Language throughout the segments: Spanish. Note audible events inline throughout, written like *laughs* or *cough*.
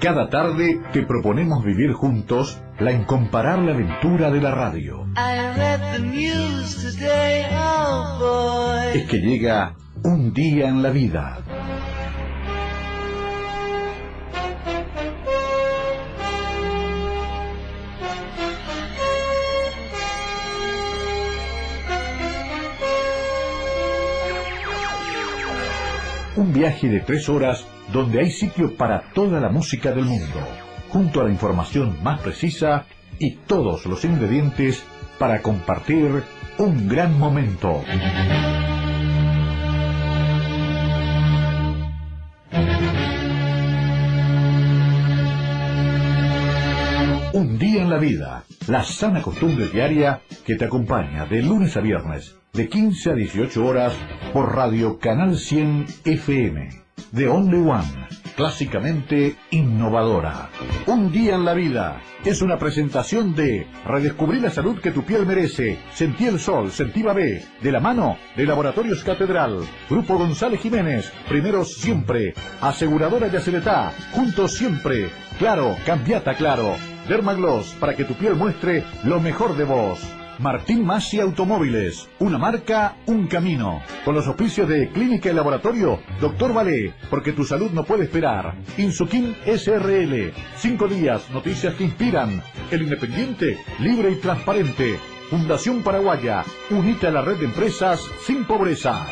Cada tarde te proponemos vivir juntos la incomparable aventura de la radio. Oh, es que llega un día en la vida. Un viaje de tres horas donde hay sitio para toda la música del mundo, junto a la información más precisa y todos los ingredientes para compartir un gran momento. Un día en la vida, la sana costumbre diaria que te acompaña de lunes a viernes, de 15 a 18 horas, por Radio Canal 100 FM de Only One, clásicamente innovadora. Un día en la vida es una presentación de Redescubrir la salud que tu piel merece, Sentí el sol, sentí B, de la mano de Laboratorios Catedral, Grupo González Jiménez, primeros siempre, Aseguradora Yaceretá, juntos siempre, claro, cambiata claro, Dermagloss para que tu piel muestre lo mejor de vos. Martín Masi Automóviles, una marca, un camino. Con los oficios de Clínica y Laboratorio, Doctor Valé, porque tu salud no puede esperar. Insuquim SRL, cinco días, noticias que inspiran. El Independiente, libre y transparente. Fundación Paraguaya, unite a la red de empresas sin pobreza.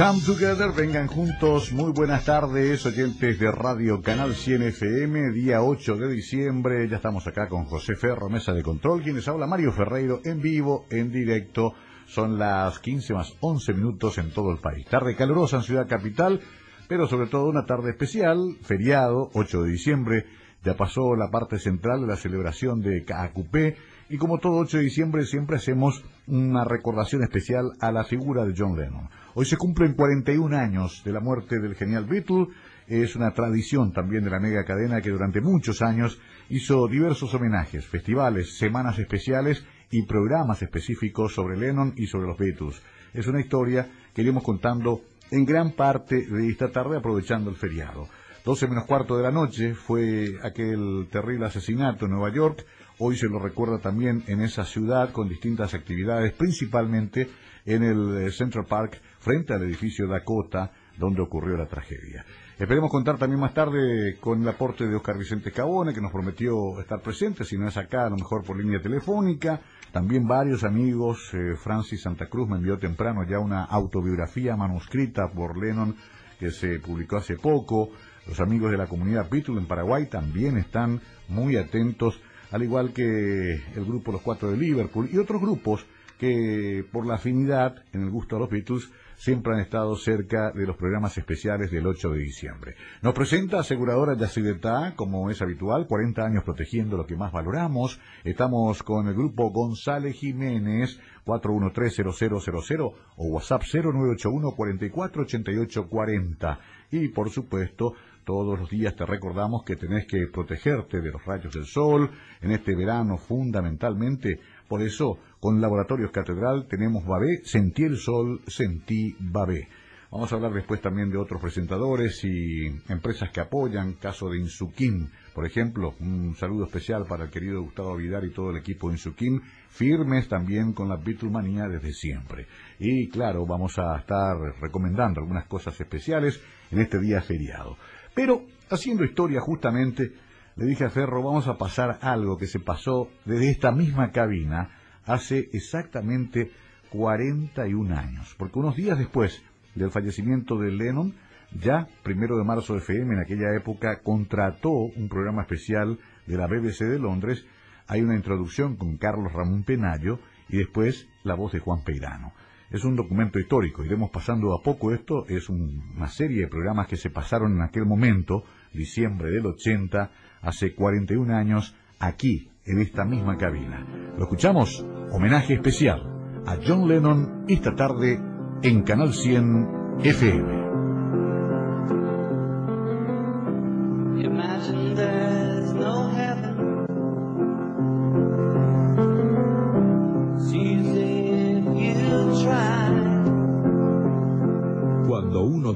Come Together, vengan juntos. Muy buenas tardes, oyentes de Radio Canal 100 FM, día 8 de diciembre. Ya estamos acá con José Ferro, mesa de control. Quienes habla Mario Ferreiro, en vivo, en directo. Son las 15 más 11 minutos en todo el país. Tarde calurosa en Ciudad Capital, pero sobre todo una tarde especial, feriado, 8 de diciembre. Ya pasó la parte central de la celebración de Caacupé. Y como todo 8 de diciembre, siempre hacemos una recordación especial a la figura de John Lennon. Hoy se cumplen 41 años de la muerte del genial Beatle. Es una tradición también de la mega cadena que durante muchos años hizo diversos homenajes, festivales, semanas especiales y programas específicos sobre Lennon y sobre los Beatles. Es una historia que iremos contando en gran parte de esta tarde aprovechando el feriado. 12 menos cuarto de la noche fue aquel terrible asesinato en Nueva York. Hoy se lo recuerda también en esa ciudad con distintas actividades, principalmente en el eh, Central Park frente al edificio Dakota donde ocurrió la tragedia. Esperemos contar también más tarde con el aporte de Oscar Vicente Cabone, que nos prometió estar presente, si no es acá, a lo mejor por línea telefónica. También varios amigos, eh, Francis Santa Cruz me envió temprano ya una autobiografía manuscrita por Lennon que se publicó hace poco. Los amigos de la comunidad Beatle en Paraguay también están muy atentos, al igual que el grupo Los Cuatro de Liverpool y otros grupos que por la afinidad en el gusto a los Beatles siempre han estado cerca de los programas especiales del 8 de diciembre. Nos presenta aseguradora Yacidetá, como es habitual, 40 años protegiendo lo que más valoramos. Estamos con el grupo González Jiménez, 413-0000 o WhatsApp 0981-448840. Y por supuesto, todos los días te recordamos que tenés que protegerte de los rayos del sol, en este verano fundamentalmente. Por eso, con Laboratorios Catedral tenemos Babé, sentí el sol, sentí Babé. Vamos a hablar después también de otros presentadores y empresas que apoyan, caso de Insuquim, por ejemplo, un saludo especial para el querido Gustavo Vidal y todo el equipo de Insuquim, firmes también con la Beatlemanía desde siempre. Y claro, vamos a estar recomendando algunas cosas especiales en este día feriado. Pero, haciendo historia justamente, le dije a Ferro, vamos a pasar algo que se pasó desde esta misma cabina hace exactamente 41 años. Porque unos días después del fallecimiento de Lennon, ya primero de marzo FM en aquella época contrató un programa especial de la BBC de Londres. Hay una introducción con Carlos Ramón Penayo y después la voz de Juan Peirano. Es un documento histórico, iremos pasando a poco esto, es una serie de programas que se pasaron en aquel momento, diciembre del 80, hace 41 años, aquí, en esta misma cabina. Lo escuchamos, homenaje especial a John Lennon esta tarde en Canal 100 FM.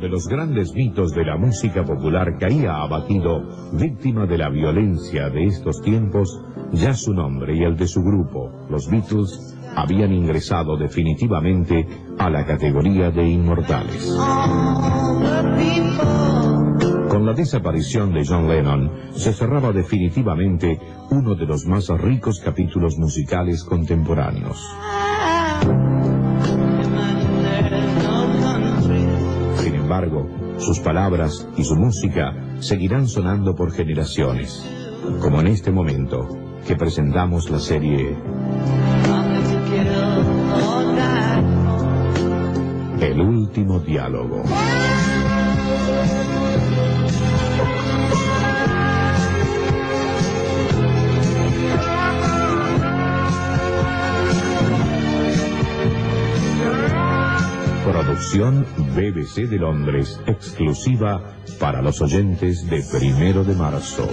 De los grandes mitos de la música popular caía abatido, víctima de la violencia de estos tiempos, ya su nombre y el de su grupo, los Beatles, habían ingresado definitivamente a la categoría de inmortales. Con la desaparición de John Lennon se cerraba definitivamente uno de los más ricos capítulos musicales contemporáneos. Embargo, sus palabras y su música seguirán sonando por generaciones, como en este momento que presentamos la serie El último diálogo. Producción BBC de Londres, exclusiva para los oyentes de primero de marzo.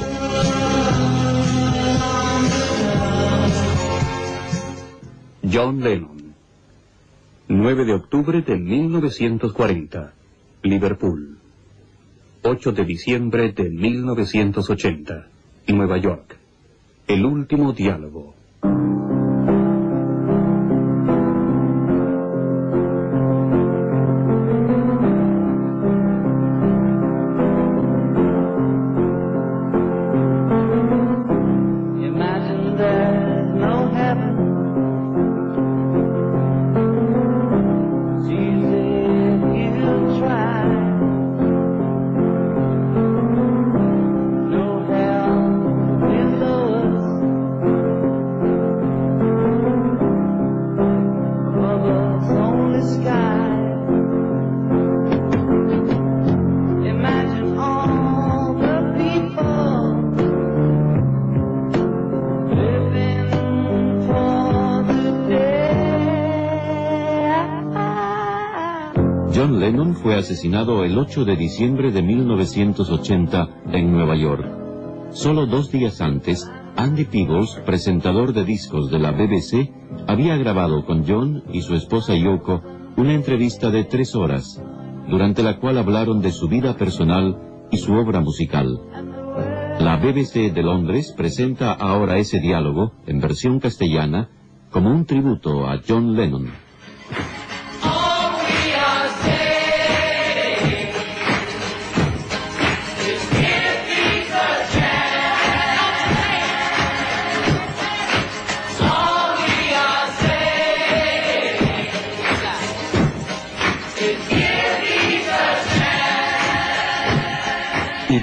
John Lennon. 9 de octubre de 1940. Liverpool. 8 de diciembre de 1980. Nueva York. El último diálogo. Asesinado el 8 de diciembre de 1980 en Nueva York. Solo dos días antes, Andy Peebles, presentador de discos de la BBC, había grabado con John y su esposa Yoko una entrevista de tres horas, durante la cual hablaron de su vida personal y su obra musical. La BBC de Londres presenta ahora ese diálogo, en versión castellana, como un tributo a John Lennon.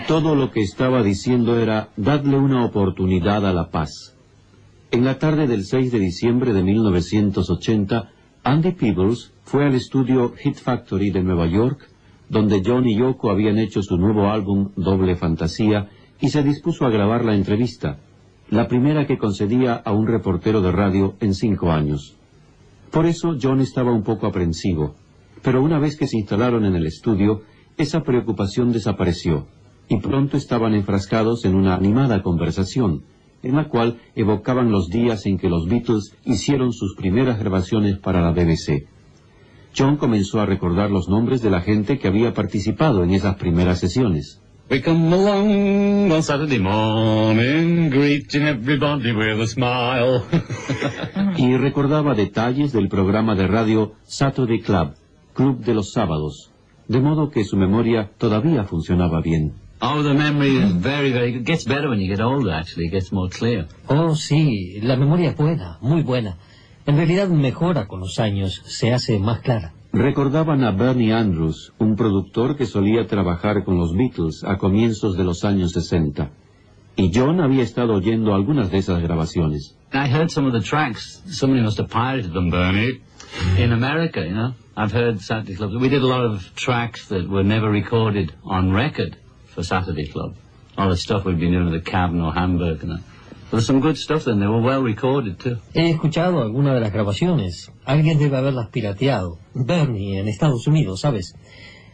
Todo lo que estaba diciendo era dadle una oportunidad a la paz. En la tarde del 6 de diciembre de 1980, Andy Peebles fue al estudio Hit Factory de Nueva York, donde John y Yoko habían hecho su nuevo álbum Doble Fantasía, y se dispuso a grabar la entrevista, la primera que concedía a un reportero de radio en cinco años. Por eso John estaba un poco aprensivo, pero una vez que se instalaron en el estudio, esa preocupación desapareció y pronto estaban enfrascados en una animada conversación, en la cual evocaban los días en que los Beatles hicieron sus primeras grabaciones para la BBC. John comenzó a recordar los nombres de la gente que había participado en esas primeras sesiones. We come along on Saturday morning, greeting everybody with a smile. *laughs* y recordaba detalles del programa de radio Saturday Club, Club de los Sábados, de modo que su memoria todavía funcionaba bien. Oh, the memory is very, very good. Gets better when you get older, actually. It gets more clear. Oh, sí, la memoria es buena, muy buena. En realidad mejora con los años, se hace más clara. Recordaban a Bernie Andrews, un productor que solía trabajar con los Beatles a comienzos de los años 60. Y John había estado oyendo algunas de esas grabaciones. I heard some of the tracks. Somebody must have pirated them, Bernie. In America, you know. I've heard Saturday Club. We did a lot of tracks that were never recorded on record for Saturday Club. All the stuff we'd been doing at the Cabin or Hamburg and some good stuff then. They were well recorded too. He escuchado alguna de las grabaciones. Alguien debe haberlas pirateado. Bernie, en Estados Unidos, ¿sabes?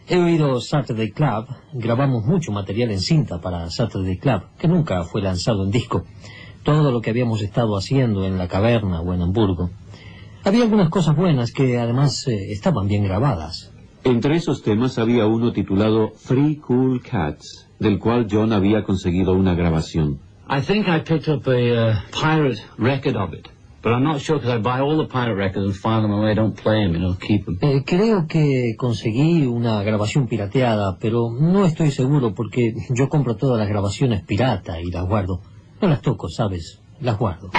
He oído Saturday Club. Grabamos mucho material en cinta para Saturday Club, que nunca fue lanzado en disco. Todo lo que habíamos estado haciendo en la caverna o en Hamburgo. Había algunas cosas buenas que además eh, estaban bien grabadas. Entre esos temas había uno titulado Three Cool Cats, del cual John había conseguido una grabación. I think I picked up a uh, pirate record of it. But I'm not sure because I buy all the pirate records and file them away. I don't play them, you know, keep them. Eh, creo que conseguí una grabación pirateada, pero no estoy seguro porque yo compro todas las grabaciones pirata y las guardo. No las toco, ¿sabes? Las guardo.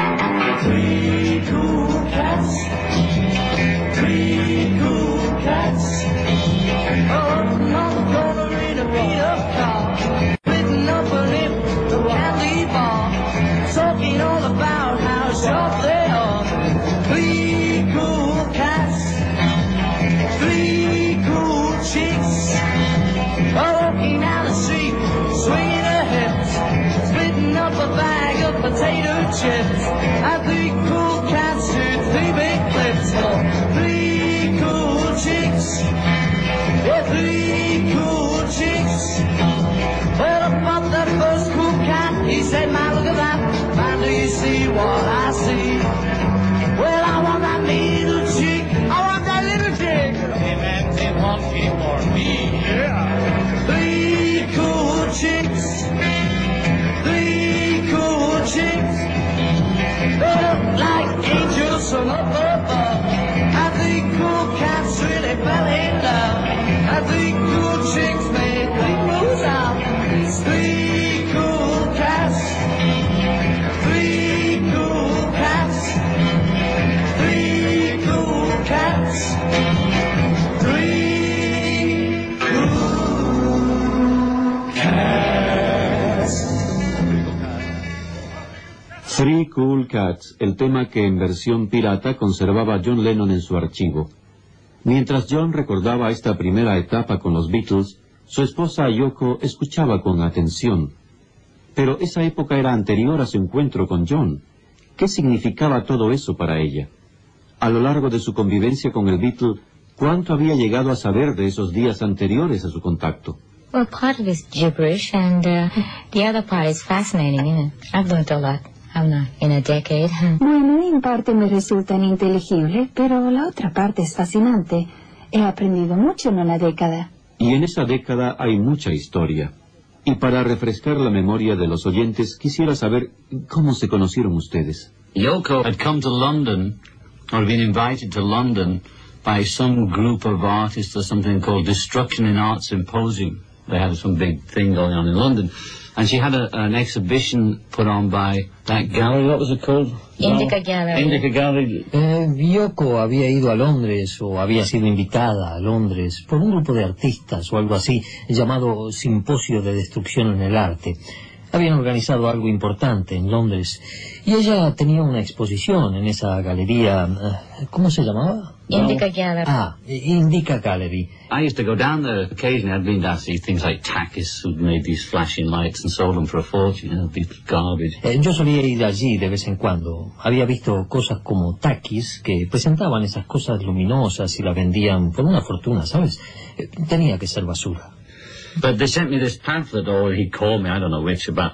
Three cool Cool Cats, el tema que en versión pirata conservaba John Lennon en su archivo. Mientras John recordaba esta primera etapa con los Beatles, su esposa Yoko escuchaba con atención. Pero esa época era anterior a su encuentro con John. ¿Qué significaba todo eso para ella? A lo largo de su convivencia con el Beatle, cuánto había llegado a saber de esos días anteriores a su contacto. Well, part of it's gibberish, and uh, the other part is fascinating, isn't? I've learned a lot, in a decade? Bueno, en parte me resulta ininteligible, pero la otra parte es fascinante. He aprendido mucho en una década. Y en esa década hay mucha historia. Y para refrescar la memoria de los oyentes, quisiera saber cómo se conocieron ustedes. Yoko had come to London, or had been invited to London, by some group of artists or something called Destruction in Art Symposium. They had some big thing going on in London. And she had a, an exhibition put on by that gallery, what was it called? Indica Gallery. Indica Gallery. Eh, Yoko había ido a Londres o había sido invitada a Londres por un grupo de artistas o algo así llamado Simposio de Destrucción en el Arte. Habían organizado algo importante en Londres y ella tenía una exposición en esa galería. eh, ¿Cómo se llamaba? Indica Gallery. Ah, Indica Gallery. I used to go down there occasionally. I'd been down to see things like Takis, who'd made these flashing lights and sold them for a fortune, you know, these garbage. Eh, yo solía ir allí de vez en cuando. Había visto cosas como taquis que presentaban esas cosas luminosas y las vendían por una fortuna, ¿sabes? Eh, tenía que ser basura. But they sent me this pamphlet, or he called me, I don't know which, about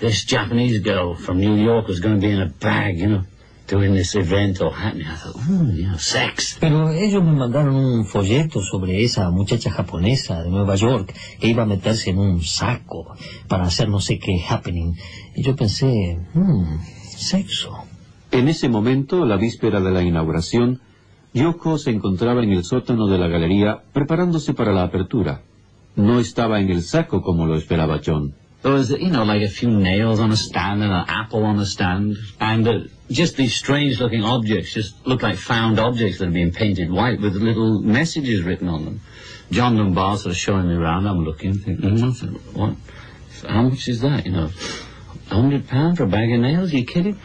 this Japanese girl from New York was going to be in a bag, you know, doing this event or happening. I thought, ooh, you know, sex. Pero ellos me mandaron un folleto sobre esa muchacha japonesa de Nueva York que iba a meterse en un saco para hacer no sé qué happening. Y yo pensé, hmm, sexo. En ese momento, la víspera de la inauguración, Yoko se encontraba en el sótano de la galería preparándose para la apertura. No estaba en el saco como lo esperaba John. There was, you know, like a few nails on a stand and an apple on a stand, and uh, just these strange-looking objects, just looked like found objects that had been painted white with little messages written on them. John Dunbar sort of showing me around, I'm looking, thinking, what? How much is that, you know? Hundred pound for a bag of nails, you kidding?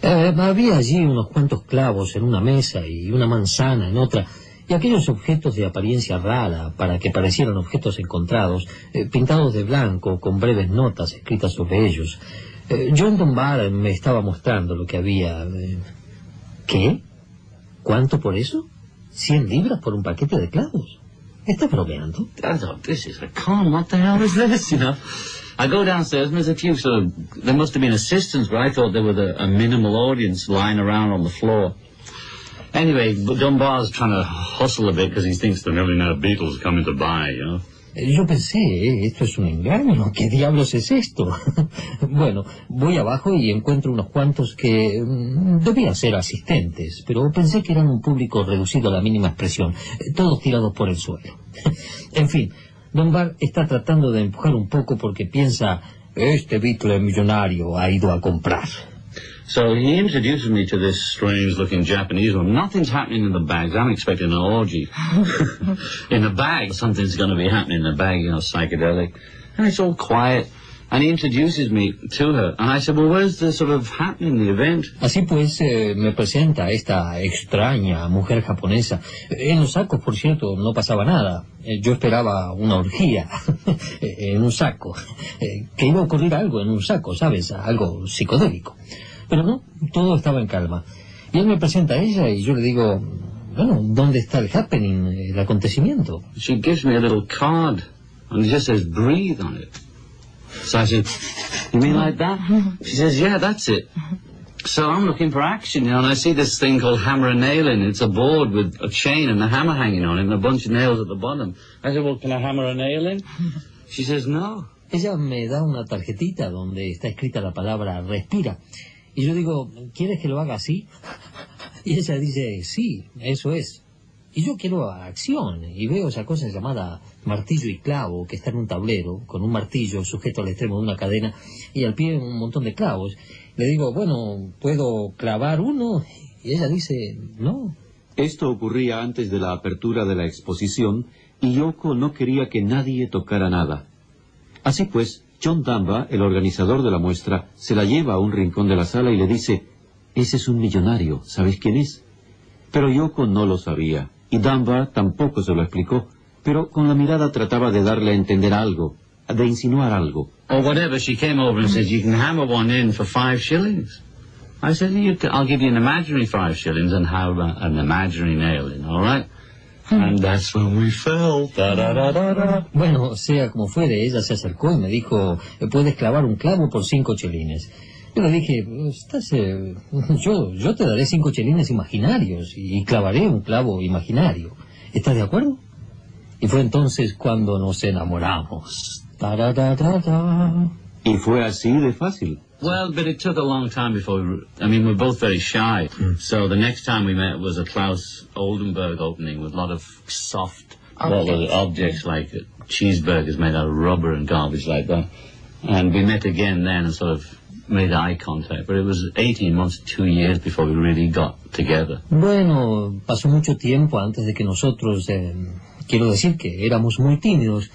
Eh, había allí unos cuantos clavos en una mesa y una manzana en otra, y aquellos objetos de apariencia rara, para que parecieran objetos encontrados, eh, pintados de blanco, con breves notas escritas sobre ellos. Eh, John Dunbar me estaba mostrando lo que había. eh, ¿Qué? ¿Cuánto por eso? ¿Cien libras por un paquete de clavos? ¿Estás bromeando? This is a con, what the hell is this, you know? I go downstairs and there's a few sort of, there must have been assistants, but I thought there was a minimal audience lying around on the floor. Anyway, but Dunbar's trying to hustle a bit because he thinks the millionaire Beatles coming to buy, you know? Eh, Yo pensé, esto es un engaño, ¿qué diablos es esto? *laughs* bueno, voy abajo y encuentro unos cuantos que mm, debían ser asistentes, pero pensé que eran un público reducido a la mínima expresión, eh, todos tirados por el suelo. *laughs* en fin, Don Bar está tratando de empujar un poco porque piensa, este Beatle millonario ha ido a comprar. So he introduces me to this strange-looking Japanese woman. Nothing's happening in the bags. I'm expecting an orgy. *laughs* in the bag, something's going to be happening in the bag, you know, psychedelic. And it's all quiet. And he introduces me to her. And I said, well, where's the sort of happening, the event? Así pues, eh, me presenta esta extraña mujer japonesa. En los sacos, por cierto, no pasaba nada. Eh, Yo esperaba una orgía *laughs* en un saco. Eh, Que iba a ocurrir algo en un saco, ¿sabes? Algo psicodélico. Pero no, todo estaba en calma. Y él me presenta a ella y yo le digo, bueno, ¿dónde está el happening, el acontecimiento? She gives me a little card. And it just says, breathe on it. So I said, you mean like that? She says, yeah, that's it. So I'm looking for action, you know, and I see this thing called hammer and nailing. It's a board with a chain and a hammer hanging on it and a bunch of nails at the bottom. I said, well, can I hammer a nail in? She says, no. Ella me da una tarjetita donde está escrita la palabra respira. Y yo digo, ¿quieres que lo haga así? Y ella dice, sí, eso es. Y yo quiero acción, y veo esa cosa llamada martillo y clavo, que está en un tablero, con un martillo sujeto al extremo de una cadena, y al pie un montón de clavos. Le digo, bueno, ¿puedo clavar uno? Y ella dice, no. Esto ocurría antes de la apertura de la exposición y Yoko no quería que nadie tocara nada. Así pues, John Dunbar, el organizador de la muestra, se la lleva a un rincón de la sala y le dice, ese es un millonario, ¿sabéis quién es? Pero Yoko no lo sabía, y Dunbar tampoco se lo explicó, pero con la mirada trataba de darle a entender algo, de insinuar algo. Or whatever, she came over and said, you can hammer one in for five shillings. I said, you can, I'll give you an imaginary five shillings and hammer an imaginary nail in, all right? And that's when we fell. Da-da-da-da-da. Bueno, sea como fuere, ella se acercó y me dijo, puedes clavar un clavo por cinco chelines. Yo le dije, estás, eh, yo, yo te daré cinco chelines imaginarios y clavaré un clavo imaginario. ¿Estás de acuerdo? Y fue entonces cuando nos enamoramos. Y fue así de fácil. Well, but it took a long time before we, I mean, we're both very shy. So the next time we met was a Klaus Oldenburg opening with a lot of soft were the objects like cheeseburgers made out of rubber and garbage like that. And we met again then and sort of made eye contact. But it was 18 months, two years before we really got together. Bueno, pasó mucho tiempo antes de que nosotros, eh, quiero decir que éramos muy tímidos.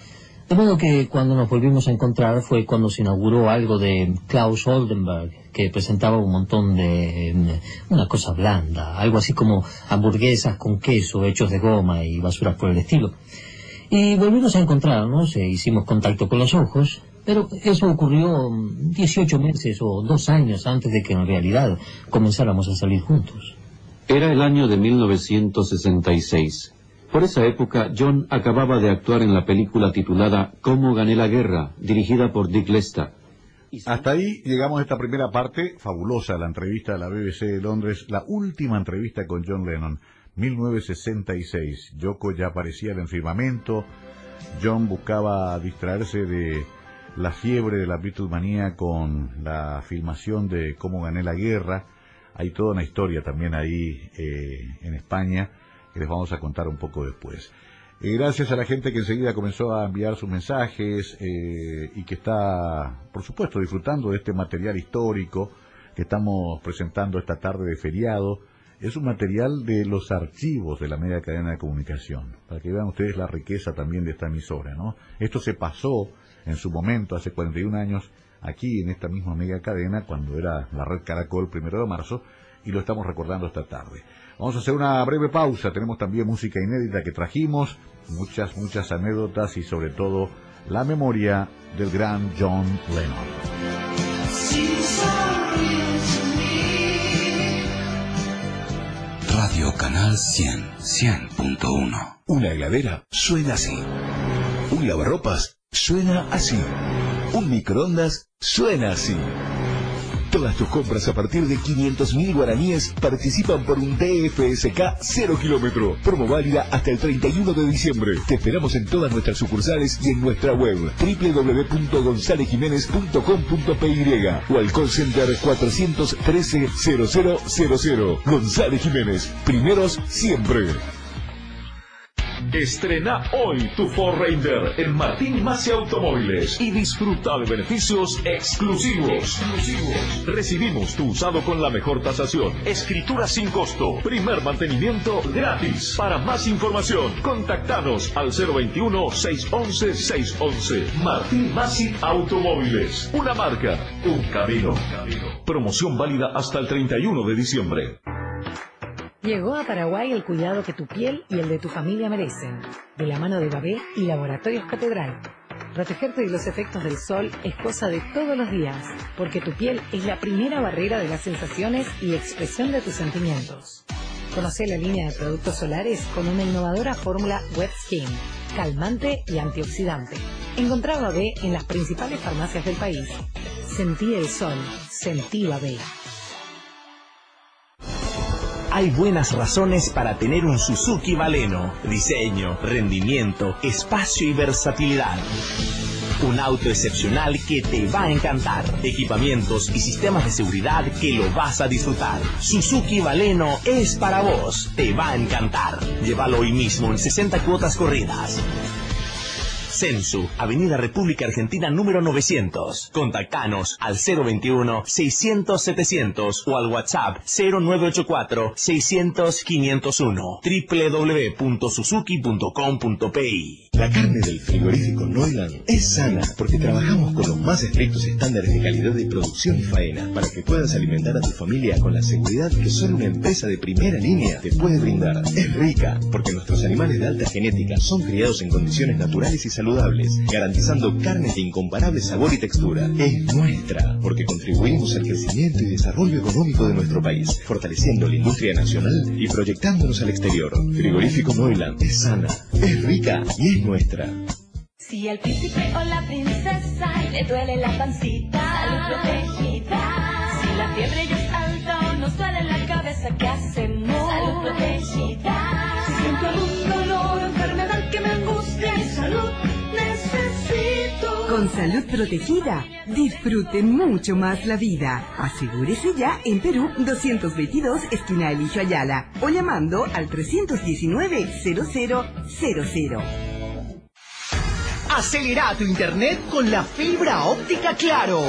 De modo que cuando nos volvimos a encontrar fue cuando se inauguró algo de Klaus Oldenburg, que presentaba un montón de... eh, una cosa blanda, algo así como hamburguesas con queso hechos de goma y basuras por el estilo. Y volvimos a encontrarnos, e hicimos contacto con los ojos, pero eso ocurrió mm, 18 meses o dos años antes de que en realidad comenzáramos a salir juntos. Era el año de 1966. Por esa época, John acababa de actuar en la película titulada Cómo gané la guerra, dirigida por Dick Lesta. Hasta ahí llegamos a esta primera parte, fabulosa, la entrevista de la BBC de Londres, la última entrevista con John Lennon, 1966. Yoko ya aparecía en el firmamento, John buscaba distraerse de la fiebre de la Beatlemanía con la filmación de Cómo gané la guerra. Hay toda una historia también ahí eh, en España que les vamos a contar un poco después. Eh, gracias a la gente que enseguida comenzó a enviar sus mensajes eh, y que está, por supuesto, disfrutando de este material histórico que estamos presentando esta tarde de feriado. Es un material de los archivos de la media cadena de comunicación, para que vean ustedes la riqueza también de esta emisora, ¿no? Esto se pasó en su momento, hace 41 años, aquí en esta misma mega cadena, cuando era la red Caracol, primero de marzo, y lo estamos recordando esta tarde. Vamos a hacer una breve pausa, tenemos también música inédita que trajimos, muchas, muchas anécdotas y sobre todo la memoria del gran John Lennon. Radio Canal 100, 100.1. Una heladera suena así. Un lavarropas suena así. Un microondas suena así. Todas tus compras a partir de 500.000 guaraníes participan por un DFSK 0 kilómetro. Promo válida hasta el 31 de diciembre. Te esperamos en todas nuestras sucursales y en nuestra web www.gonzalezjiménez.com.py o al call center 413 0000. González Jiménez. Primeros siempre. Estrena hoy tu Ford Ranger en Martín Macia Automóviles y disfruta de beneficios exclusivos. Recibimos tu usado con la mejor tasación, escritura sin costo, primer mantenimiento gratis. Para más información, contactanos al 021-611-611. Martín Masi Automóviles. Una marca, un camino. Promoción válida hasta el 31 de diciembre. Llegó a Paraguay el cuidado que tu piel y el de tu familia merecen, de la mano de Babé y Laboratorios Catedral. Protegerte de los efectos del sol es cosa de todos los días, porque tu piel es la primera barrera de las sensaciones y expresión de tus sentimientos. Conoce la línea de productos solares con una innovadora fórmula Wet Skin, calmante y antioxidante. Encontrá Babé en las principales farmacias del país. Sentí el sol, sentí Babé. Hay buenas razones para tener un Suzuki Baleno. Diseño, rendimiento, espacio y versatilidad. Un auto excepcional que te va a encantar. Equipamientos y sistemas de seguridad que lo vas a disfrutar. Suzuki Baleno es para vos. Te va a encantar. Llévalo hoy mismo en 60 cuotas corridas. Censu, Avenida República Argentina número 900. Contactanos al 021-600-700 o al WhatsApp 0984-600-501 www.suzuki.com.pi La carne del frigorífico Neuland es sana porque trabajamos con los más estrictos estándares de calidad de producción y faena para que puedas alimentar a tu familia con la seguridad que solo una empresa de primera línea te puede brindar. Es rica porque nuestros animales de alta genética son criados en condiciones naturales y saludables, garantizando carnes de incomparable sabor y textura. Es nuestra porque contribuimos al crecimiento y desarrollo económico de nuestro país, fortaleciendo la industria nacional y proyectándonos al exterior. Frigorífico Neuland es sana, es rica y es nuestra. Si al príncipe o la princesa le duele la pancita, salud protegida. Si la fiebre ya es alta nos duele la cabeza, ¿qué hacemos? Con salud protegida, disfrute mucho más la vida. Asegúrese ya en Perú 222, esquina Eligio Ayala, o llamando al 319-0000. Acelera tu internet con la fibra óptica Claro.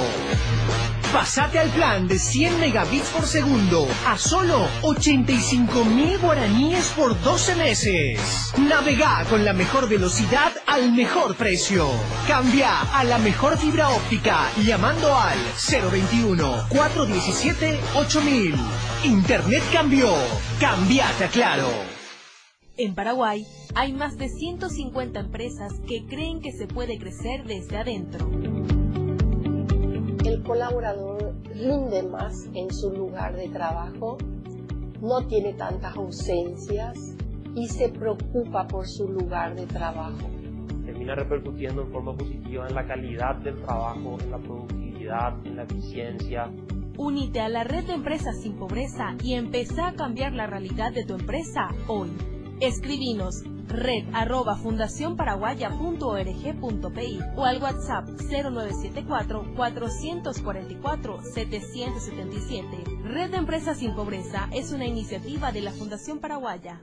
Pasate al plan de 100 megabits por segundo a solo 85 mil guaraníes por 12 meses. Navega con la mejor velocidad al mejor precio. Cambia a la mejor fibra óptica llamando al 021 417 8000. Internet cambió. Cambiate a Claro. En Paraguay hay más de 150 empresas que creen que se puede crecer desde adentro. El colaborador rinde más en su lugar de trabajo, no tiene tantas ausencias y se preocupa por su lugar de trabajo. Repercutiendo en forma positiva en la calidad del trabajo, en la productividad, en la eficiencia. Únete a la red de empresas sin pobreza y empezá a cambiar la realidad de tu empresa hoy. Escribinos red arroba fundacionparaguaya.org.pi o al WhatsApp 0974-444-777. Red de Empresas sin Pobreza es una iniciativa de la Fundación Paraguaya.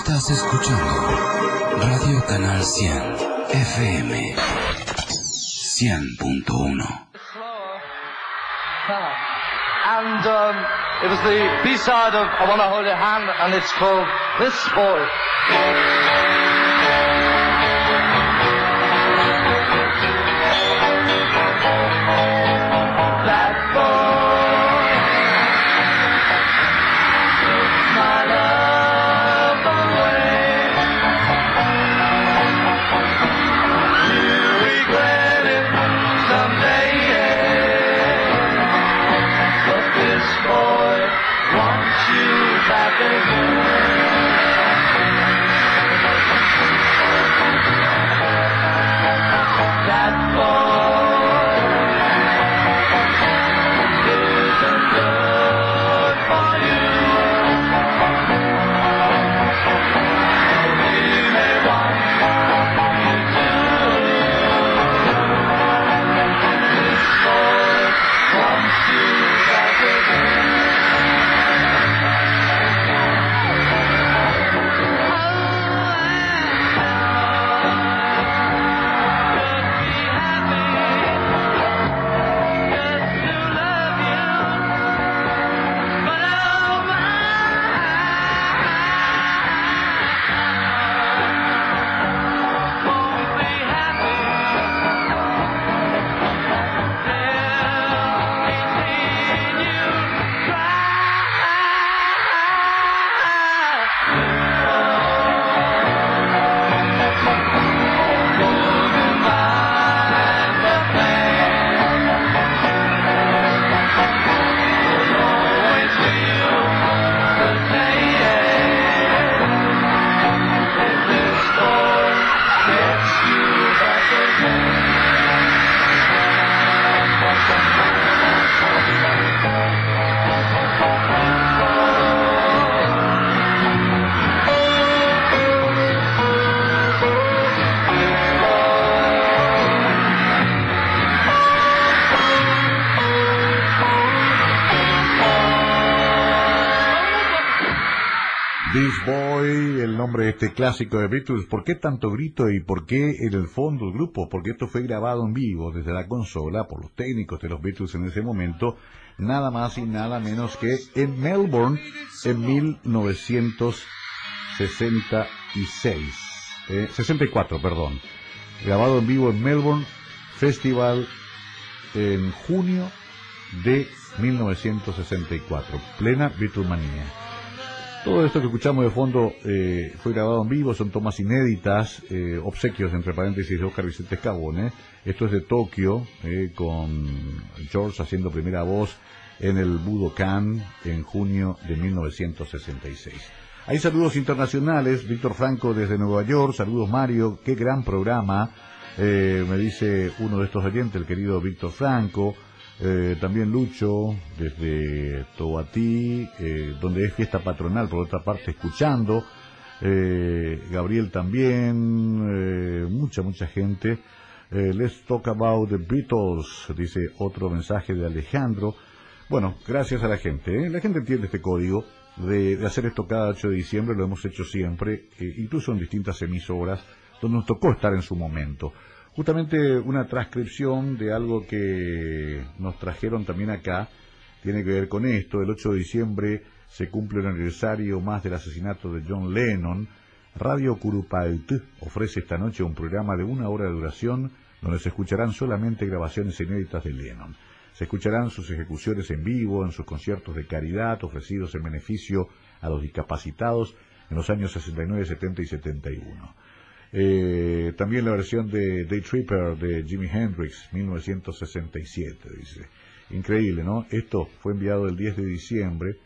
Estás escuchando Radio Canal 100 FM 100.1. And um, it was the B-side of I Wanna Hold Your Hand, and it's called This Boy. Este clásico de Beatles. ¿Por qué tanto grito y por qué en el fondo el grupo? Porque esto fue grabado en vivo desde la consola por los técnicos de los Beatles en ese momento, nada más y nada menos que en Melbourne en 1966. Eh, 64, perdón. Grabado en vivo en Melbourne Festival en junio de 1964. Plena Beatlemanía. Todo esto que escuchamos de fondo eh, fue grabado en vivo, son tomas inéditas, eh, obsequios entre paréntesis de Oscar Vicente Escabone. Esto es de Tokio, eh, con George haciendo primera voz en el Budokan en junio de 1966. Hay saludos internacionales, Víctor Franco desde Nueva York, saludos Mario, qué gran programa, eh, me dice uno de estos oyentes, el querido Víctor Franco, eh, también Lucho desde Tobatí, eh, donde es fiesta patronal, por otra parte, escuchando, eh, Gabriel también, eh, mucha, mucha gente. Eh, let's talk about the Beatles, dice otro mensaje de Alejandro. Bueno, gracias a la gente. ¿eh? La gente entiende este código de, de hacer esto cada 8 de diciembre, lo hemos hecho siempre, incluso en distintas emisoras, donde nos tocó estar en su momento. Justamente una transcripción de algo que nos trajeron también acá, tiene que ver con esto. El 8 de diciembre se cumple el aniversario más del asesinato de John Lennon. Radio Curupalt ofrece esta noche un programa de una hora de duración donde se escucharán solamente grabaciones inéditas de Lennon. Se escucharán sus ejecuciones en vivo, en sus conciertos de caridad ofrecidos en beneficio a los discapacitados en los años 69, 70 y 71. Eh, también la versión de Day Tripper de Jimi Hendrix, 1967, dice. Increíble, ¿no? Esto fue enviado el 10 de diciembre,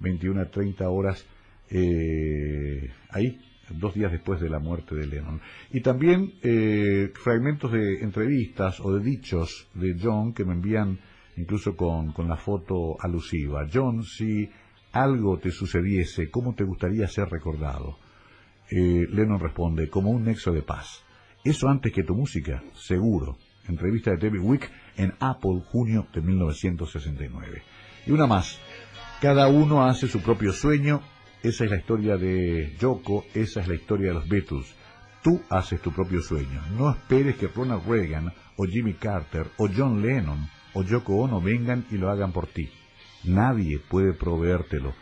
21 a 30 horas, eh, ahí, dos días después de la muerte de Lennon. Y también eh, fragmentos de entrevistas o de dichos de John que me envían incluso con, con la foto alusiva. John, si algo te sucediese, ¿cómo te gustaría ser recordado? Eh, Lennon responde, como un nexo de paz. Eso antes que tu música, seguro. Entrevista de David Wick en Apple, junio de 1969. Y una más. Cada uno hace su propio sueño. Esa es la historia de Yoko, esa es la historia de los Beatles. Tú haces tu propio sueño. No esperes que Ronald Reagan o Jimmy Carter o John Lennon o Yoko Ono vengan y lo hagan por ti. Nadie puede proveértelo.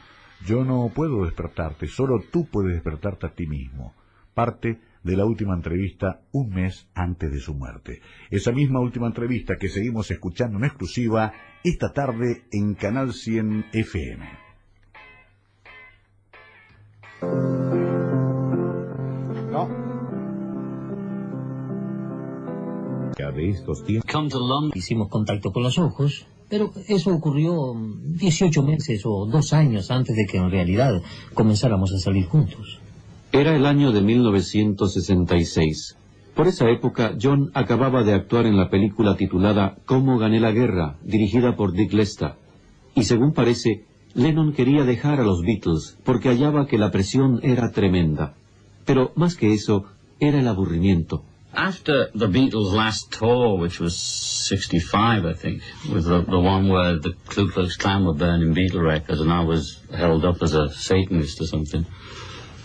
Yo no puedo despertarte, solo tú puedes despertarte a ti mismo. Parte de la última entrevista un mes antes de su muerte. Esa misma última entrevista que seguimos escuchando en exclusiva esta tarde en Canal 100 FM. de estos tiempos. Hicimos contacto con los ojos, pero eso ocurrió 18 meses o dos años antes de que en realidad comenzáramos a salir juntos. Era el año de 1966. Por esa época, John acababa de actuar en la película titulada Cómo gané la guerra, dirigida por Dick Lesta. Y según parece, Lennon quería dejar a los Beatles porque hallaba que la presión era tremenda. Pero más que eso, era el aburrimiento. After the Beatles' last tour, which was 65, I think, was the, the one where the Ku Klux Klan were burning Beatle records and I was held up as a Satanist or something,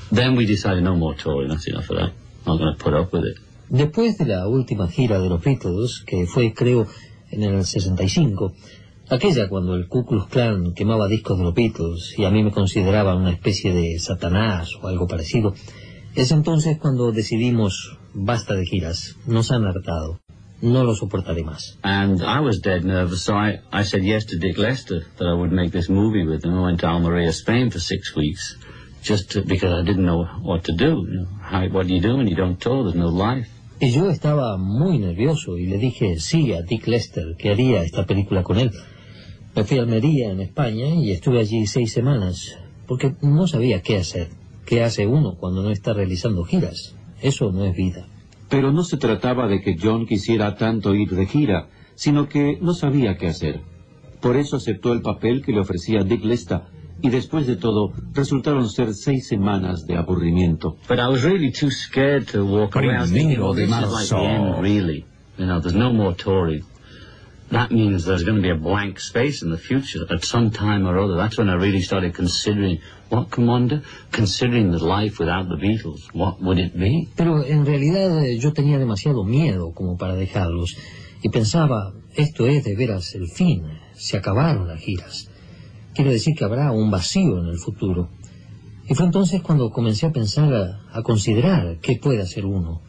then we decided no more touring, that's enough of that. Not going to put up with it. Después de la última gira de los Beatles, que fue creo en el 65, aquella cuando el Ku Klux Klan quemaba discos de los Beatles y a mí me consideraban una especie de Satanás o algo parecido, es entonces cuando decidimos basta de giras, nos han hartado, no lo soportaré más. And I was dead nervous, so I, I said yes to Dick Lester that I would make this movie with him. I went to Almeria, Spain for six weeks, just to, because I didn't know what to do. You know, how, what do you do when you don't tour? There's no life. Y yo estaba muy nervioso y le dije sí a Dick Lester que haría esta película con él. Me fui a Almería, en España, y estuve allí seis semanas, porque no sabía qué hacer. ¿Qué hace uno cuando no está realizando giras? Eso no es vida. Pero no se trataba de que John quisiera tanto ir de gira, sino que no sabía qué hacer. Por eso aceptó el papel que le ofrecía Dick Lesta, y después de todo, resultaron ser seis semanas de aburrimiento. But I was really too scared to walk away. I was thinking, Primero de marzo. That means there's going to be a blank space in the future at some time or other. That's when I really started considering, what, Commander? Considering the life without the Beatles, what would it be? Pero en realidad eh, yo tenía demasiado miedo como para dejarlos y pensaba, esto es de veras el fin, se acabaron las giras. Quiere decir que habrá un vacío en el futuro. Y fue entonces cuando comencé a pensar, a, a considerar qué puede hacer uno,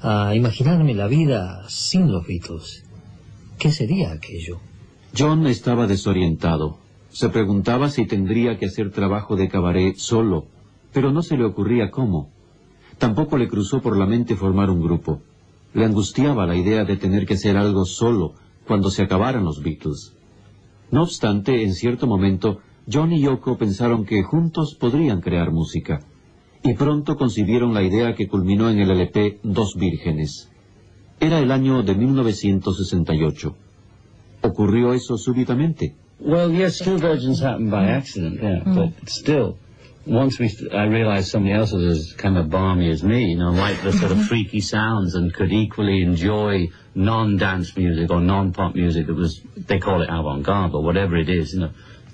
a imaginarme la vida sin los Beatles. ¿Qué sería aquello? John estaba desorientado. Se preguntaba si tendría que hacer trabajo de cabaret solo, pero no se le ocurría cómo. Tampoco le cruzó por la mente formar un grupo. Le angustiaba la idea de tener que hacer algo solo cuando se acabaran los Beatles. No obstante, en cierto momento, John y Yoko pensaron que juntos podrían crear música, y pronto concibieron la idea que culminó en el LP Dos Vírgenes. Era el año de 1968. ¿Ocurrió eso súbitamente? Well, yes, Two Virgins happened by mm. accident, yeah, mm. but still, once we, I realized somebody else was as kind of balmy as me, you know, liked the sort of mm-hmm. freaky sounds and could equally enjoy non-dance music or non-pop music that was, they call it avant-garde, but whatever it is, you know,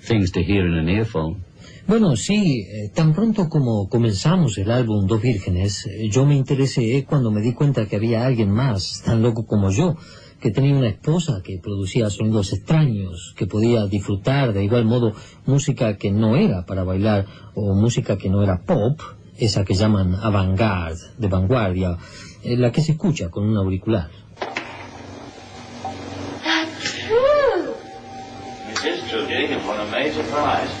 things to hear in an earphone. Bueno, sí, eh, tan pronto como comenzamos el álbum Dos Vírgenes, eh, yo me interesé cuando me di cuenta que había alguien más tan loco como yo, que tenía una esposa que producía sonidos extraños, que podía disfrutar de igual modo música que no era para bailar o música que no era pop, esa que llaman avant-garde, de vanguardia, eh, la que se escucha con un auricular. That's true. It is true, dear. You've won a major prize.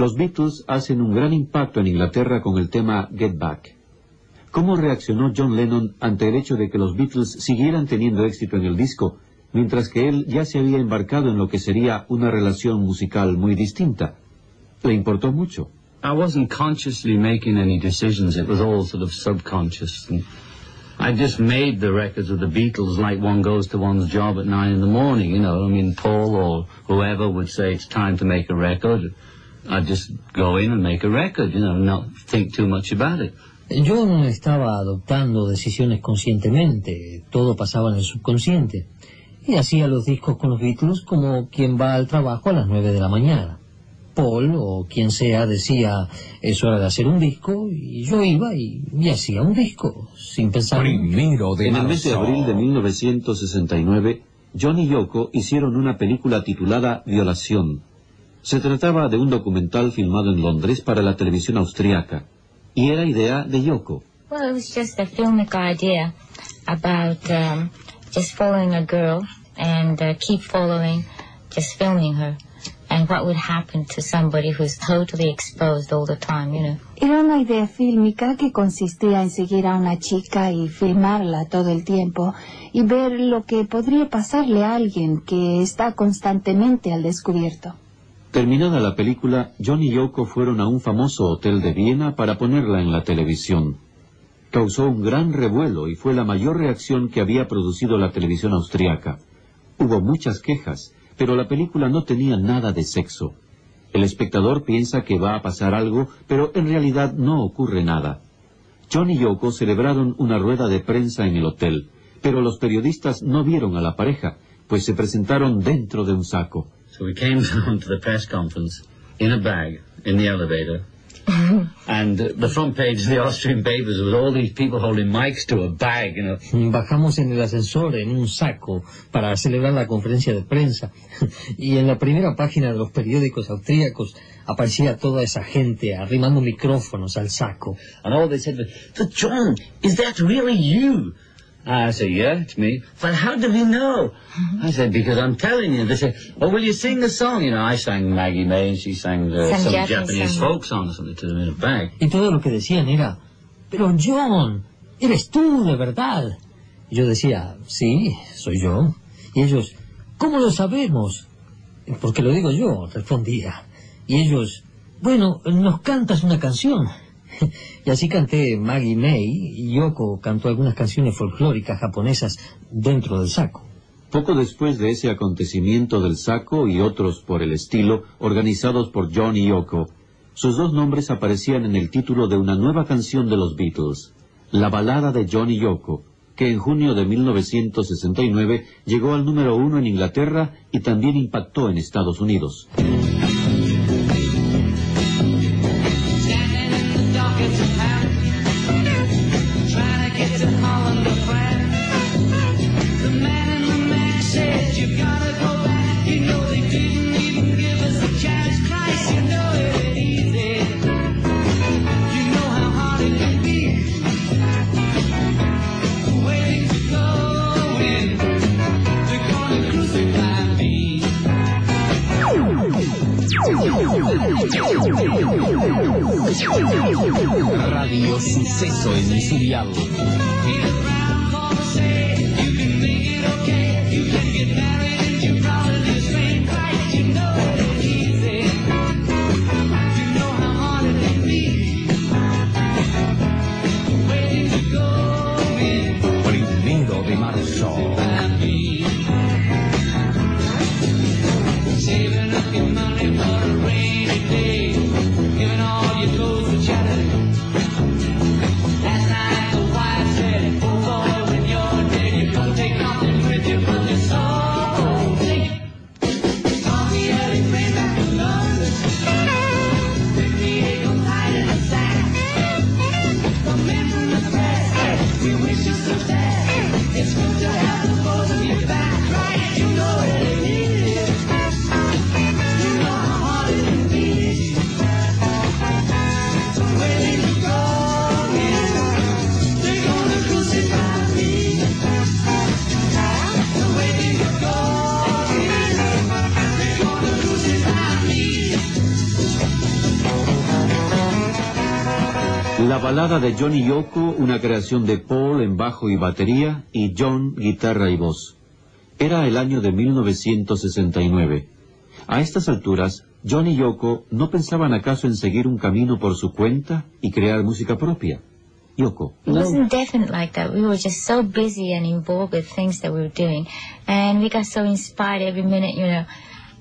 Los Beatles hacen un gran impacto en Inglaterra con el tema Get Back. ¿Cómo reaccionó John Lennon ante el hecho de que los Beatles siguieran teniendo éxito en el disco, mientras que él ya se había embarcado en lo que sería una relación musical muy distinta? Le importó mucho. I wasn't consciously making any decisions. It was all sort of subconscious. I just made the records of the Beatles like one goes to one's job at nine in the morning, you know. I mean, Paul or whoever would say it's time to make a record. I'd just go in and make a record, you know, not think too much about it. Yo no estaba adoptando decisiones conscientemente, todo pasaba en el subconsciente. Y hacía los discos con los Beatles como quien va al trabajo a las nueve de la mañana. Paul o quien sea decía, es hora de hacer un disco, y yo iba y, y hacía un disco, sin pensar. en el mes de abril de 1969, John y Yoko hicieron una película titulada Violación. Se trataba de un documental filmado en Londres para la televisión austriaca, y era idea de Yoko. Well, it was just a filmic idea about um, just following a girl and uh, keep following, just filming her, and what would happen to somebody who's totally exposed all the time, you know. Era una idea fílmica que consistía en seguir a una chica y filmarla todo el tiempo y ver lo que podría pasarle a alguien que está constantemente al descubierto. Terminada la película, John y Yoko fueron a un famoso hotel de Viena para ponerla en la televisión. Causó un gran revuelo y fue la mayor reacción que había producido la televisión austriaca. Hubo muchas quejas, pero la película no tenía nada de sexo. El espectador piensa que va a pasar algo, pero en realidad no ocurre nada. John y Yoko celebraron una rueda de prensa en el hotel, pero los periodistas no vieron a la pareja, pues se presentaron dentro de un saco. So we came *laughs* down to the press conference in a bag in the elevator. *laughs* and uh, the front page of the Austrian papers was all these people holding mics to a bag, you know. Bajamos en el ascensor en un saco para celebrar la conferencia de prensa *laughs* y en la primera página de los periódicos austríacos aparecía toda esa gente arrimando micrófonos al saco. And all they said was, but John, is that really you? I said, yeah, it's me. But how do we know? I said, because I'm telling you. They said, oh, will you sing the song? You know, I sang Maggie May and she sang uh, Some some, Japanese Japanese song. folk song or something to them in a bag. Y todo lo que decían era, pero John, eres tú de verdad. Y yo decía, sí, soy yo. Y ellos, ¿cómo lo sabemos? Porque lo digo yo, respondía. Y ellos, bueno, nos cantas una canción. *laughs* Y así canté Maggie May y Yoko cantó algunas canciones folclóricas japonesas dentro del saco. Poco después de ese acontecimiento del saco y otros por el estilo, organizados por John y Yoko, sus dos nombres aparecían en el título de una nueva canción de los Beatles, La balada de John y Yoko, que en junio de 1969 llegó al número uno en Inglaterra y también impactó en Estados Unidos. Radio Suceso Empresarial. Primero wishes balada de John y Yoko, una creación de Paul en bajo y batería y John guitarra y voz. Era el año de 1969. A estas alturas, John y Yoko no pensaban acaso en seguir un camino por su cuenta y crear música propia. Yoko. It wasn't definite like that. We were just so busy and involved with things that we were doing. And we got so inspired every minute, you know.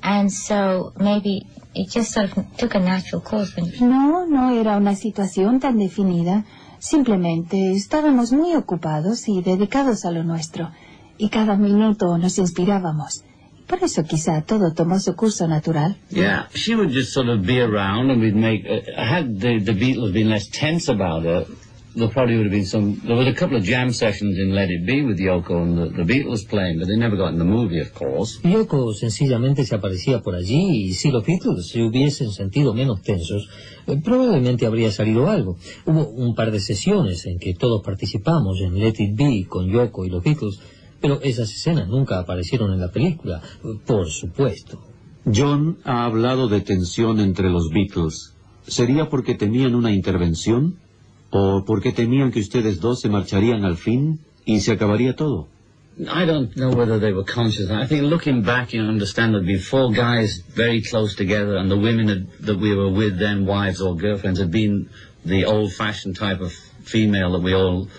And so maybe it just sort of took a natural course. When No, no era una situación tan definida. Simplemente estábamos muy ocupados y dedicados a lo nuestro. Y cada minuto nos inspirábamos. Por eso quizá todo tomó su curso natural. Yeah, she would just sort of be around and we'd make, uh, had the, the Beatles been less tense about her, there probably would have been some, there was a couple of jam sessions in Let It Be with Yoko and the, the Beatles playing, but they never got in the movie, of course. Yoko sencillamente se aparecía por allí y si los Beatles se hubiesen sentido menos tensos, eh, probablemente habría salido algo. Hubo un par de sesiones en que todos participamos en Let It Be con Yoko y los Beatles, pero esas escenas nunca aparecieron en la película, eh, por supuesto. John ha hablado de tensión entre los Beatles. ¿Sería porque tenían una intervención? ¿O porque temían que ustedes dos se marcharían al fin y se acabaría todo? I don't know whether they were conscious. I think looking back, you understand there'd been four guys very close together, and the women had, that we were with then, wives or girlfriends, had been the old-fashioned type of female that we all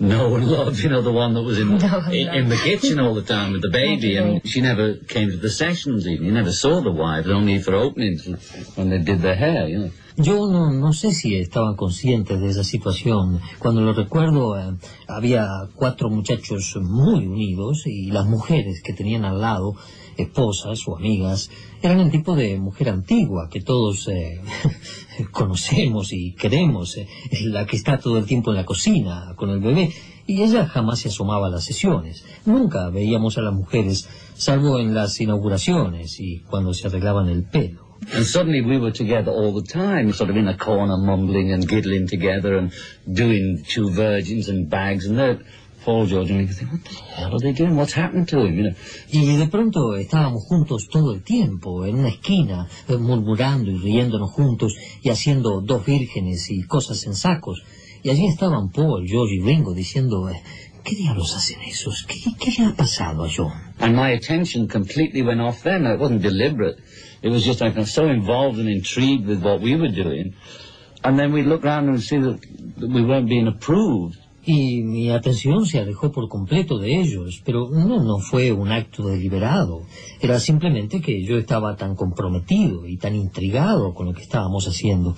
know and love. You know, the one that was in *laughs* in, in the kitchen all the time with the *laughs* baby, and she never came to the sessions. Even you never saw the wives, only for openings when they did their hair. You know. Yo no, no sé si estaban conscientes de esa situación. Cuando lo recuerdo, eh, había cuatro muchachos muy unidos y las mujeres que tenían al lado, esposas o amigas, eran el tipo de mujer antigua que todos eh, *laughs* conocemos y queremos, eh, la que está todo el tiempo en la cocina con el bebé. Y ella jamás se asomaba a las sesiones. Nunca veíamos a las mujeres, salvo en las inauguraciones y cuando se arreglaban el pelo. And suddenly we were together all the time, sort of in a corner mumbling and giggling together and doing two virgins and bags and that. Paul George and me think, what the hell are they doing? What's happened to him? You know. Y de pronto estábamos juntos todo el tiempo, en una esquina, eh, murmurando y riéndonos juntos y haciendo dos vírgenes y cosas en sacos. Y allí estaban Paul, George y Ringo diciendo, eh, ¿qué diablos hacen esos? ¿Qué, ¿Qué le ha pasado a John? And my attention completely went off them. It wasn't deliberate. It was just like I was so involved and intrigued with what we were doing. And then we'd look around and see that, that we weren't being approved. Y mi atención se alejó por completo de ellos, pero no, no fue un acto deliberado. Era simplemente que yo estaba tan comprometido y tan intrigado con lo que estábamos haciendo.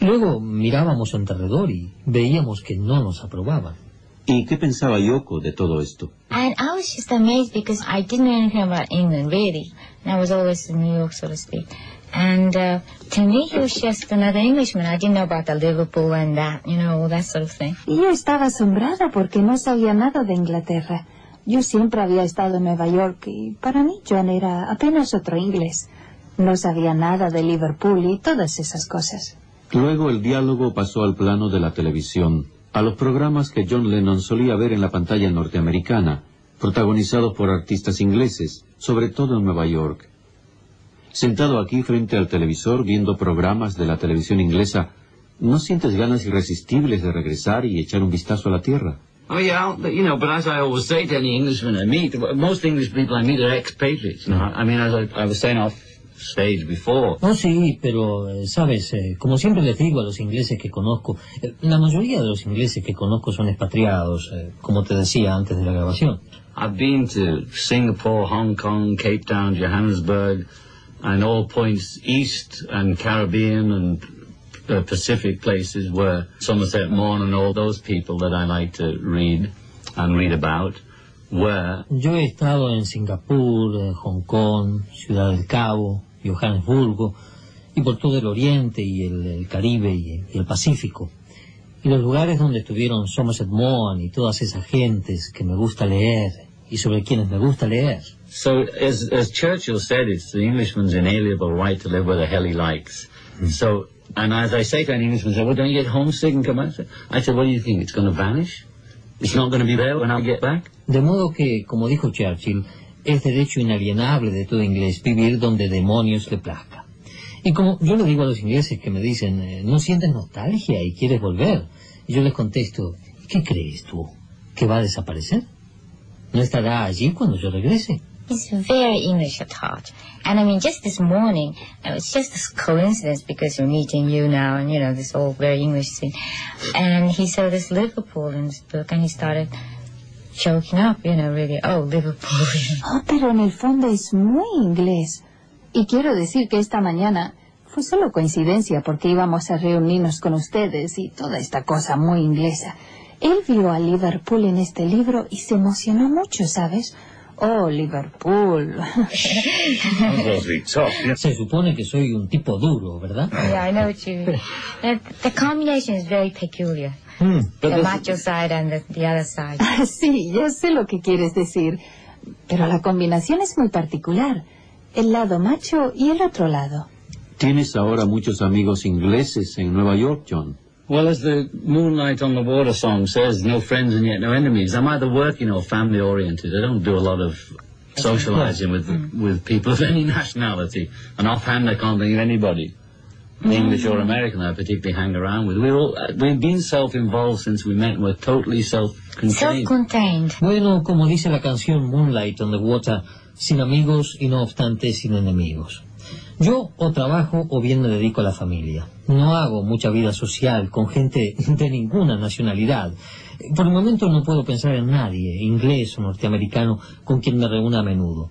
Luego mirábamos en alrededor y veíamos que no nos aprobaban. ¿Y qué pensaba Yoko de todo esto? And I was just amazed because I didn't know anything about England, really. And I was always in New York, so to speak. And uh, to me, he was just another Englishman. I didn't know about the Liverpool and that, you know, all that sort of thing. Y yo estaba asombrada porque no sabía nada de Inglaterra. Yo siempre había estado en Nueva York y para mí John era apenas otro inglés. No sabía nada de Liverpool y todas esas cosas. Luego el diálogo pasó al plano de la televisión, a los programas que John Lennon solía ver en la pantalla norteamericana, protagonizados por artistas ingleses, sobre todo en Nueva York. Sentado aquí frente al televisor viendo programas de la televisión inglesa, ¿no sientes ganas irresistibles de regresar y echar un vistazo a la tierra? Oh yeah, you know, but as I always say to any Englishman I meet, most English people I meet are expatriates. You know? I mean, as I, I was saying off stage before. No, sí, pero, eh, sabes, eh, como siempre les digo a los ingleses que conozco, eh, la mayoría de los ingleses que conozco son expatriados, eh, como te decía antes de la grabación. I've been to Singapore, Hong Kong, Cape Town, Johannesburg, and all points east and Caribbean and uh, Pacific places where Somerset Maugham and all those people that I like to read and read about were. Yo he estado en Singapur, eh, Hong Kong, Ciudad del Cabo, Johannesburgo, y por todo el Oriente y el, el Caribe y, y el Pacífico. Y los lugares donde estuvieron Somerset Maugham y todas esas gentes que me gusta leer y sobre quienes me gusta leer. So, as, as Churchill said, it's the Englishman's inalienable right to live where the hell he likes. So, and as I say to an Englishman, say, well, don't you get homesick and come out? I said, what do you think? It's going to vanish? It's not going to be there when I get back? De modo que, como dijo Churchill, es derecho inalienable de todo inglés vivir donde demonios le plazca. Y como yo le digo a los ingleses que me dicen, eh, ¿no sientes nostalgia y quieres volver? Y yo les contesto, ¿qué crees tú? ¿Que va a desaparecer? ¿No estará allí cuando yo regrese? He's very English at heart. And I mean, just this morning, uh, it's just this coincidence because we're meeting you now and, you know, this all very English thing. And he saw this Liverpool in this book and he started choking up, you know, really, oh, Liverpool. Oh, pero en el fondo es muy inglés. Y quiero decir que esta mañana fue solo coincidencia porque íbamos a reunirnos con ustedes y toda esta cosa muy inglesa. Él vio a Liverpool en este libro y se emocionó mucho, ¿sabes? Oh, Liverpool. *laughs* Se supone que soy un tipo duro, ¿verdad? yeah, I know what you mean. *laughs* The, the combination is very peculiar. Hmm. The macho side and the, the other side. sí, yo sé lo que quieres decir. Pero la combinación es muy particular. El lado macho y el otro lado. ¿Tienes ahora muchos amigos ingleses en Nueva York, John? Well, as the Moonlight on the Water song says, no friends and yet no enemies. I'm either working or family oriented. I don't do a lot of socializing with with people of any nationality. And offhand, I can't think of anybody, English or American, I particularly hang around with. We're all, uh, we've been self-involved since we met. We're totally self-contained. Self-contained. Bueno, como dice la canción Moonlight on the Water, sin amigos y no obstante sin enemigos. Yo o trabajo o bien me dedico a la familia. No hago mucha vida social con gente *laughs* de ninguna nacionalidad. Por el momento no puedo pensar en nadie, inglés o norteamericano, con quien me reúna a menudo.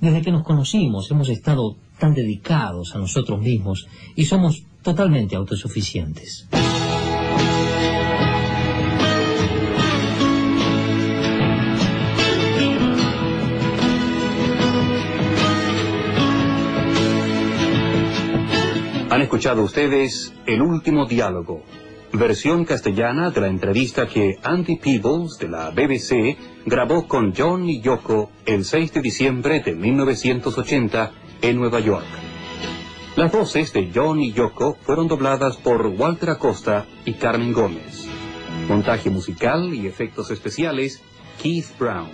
Desde que nos conocimos hemos estado tan dedicados a nosotros mismos y somos totalmente autosuficientes. Han escuchado ustedes El último diálogo, versión castellana de la entrevista que Andy Peebles de la BBC grabó con John y Yoko el 6 de diciembre de 1980 en Nueva York. Las voces de John y Yoko fueron dobladas por Walter Acosta y Carmen Gómez. Montaje musical y efectos especiales, Keith Brown.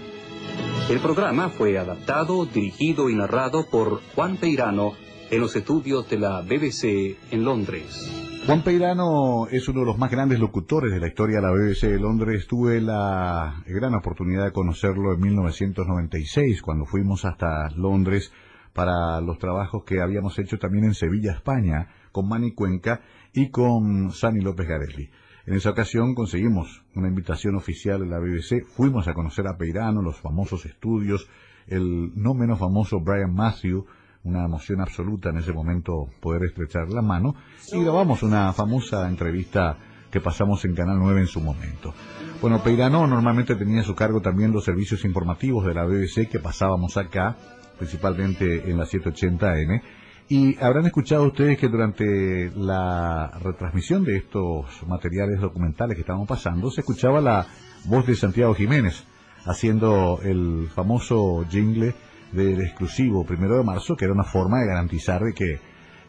El programa fue adaptado, dirigido y narrado por Juan Peirano en los estudios de la BBC en Londres. Juan Peirano es uno de los más grandes locutores de la historia de la BBC de Londres. Tuve la gran oportunidad de conocerlo en 1996 cuando fuimos hasta Londres para los trabajos que habíamos hecho también en Sevilla, España, con Manny Cuenca y con Sani López Garelli. En esa ocasión conseguimos una invitación oficial de la BBC, fuimos a conocer a Peirano, los famosos estudios, el no menos famoso Brian Matthew, una emoción absoluta en ese momento poder estrechar la mano y grabamos una famosa entrevista que pasamos en Canal 9 en su momento. Bueno, Peirano normalmente tenía a su cargo también los servicios informativos de la BBC que pasábamos acá, principalmente en la 780M, y habrán escuchado ustedes que durante la retransmisión de estos materiales documentales que estábamos pasando, se escuchaba la voz de Santiago Jiménez haciendo el famoso jingle del exclusivo primero de marzo, que era una forma de garantizar de que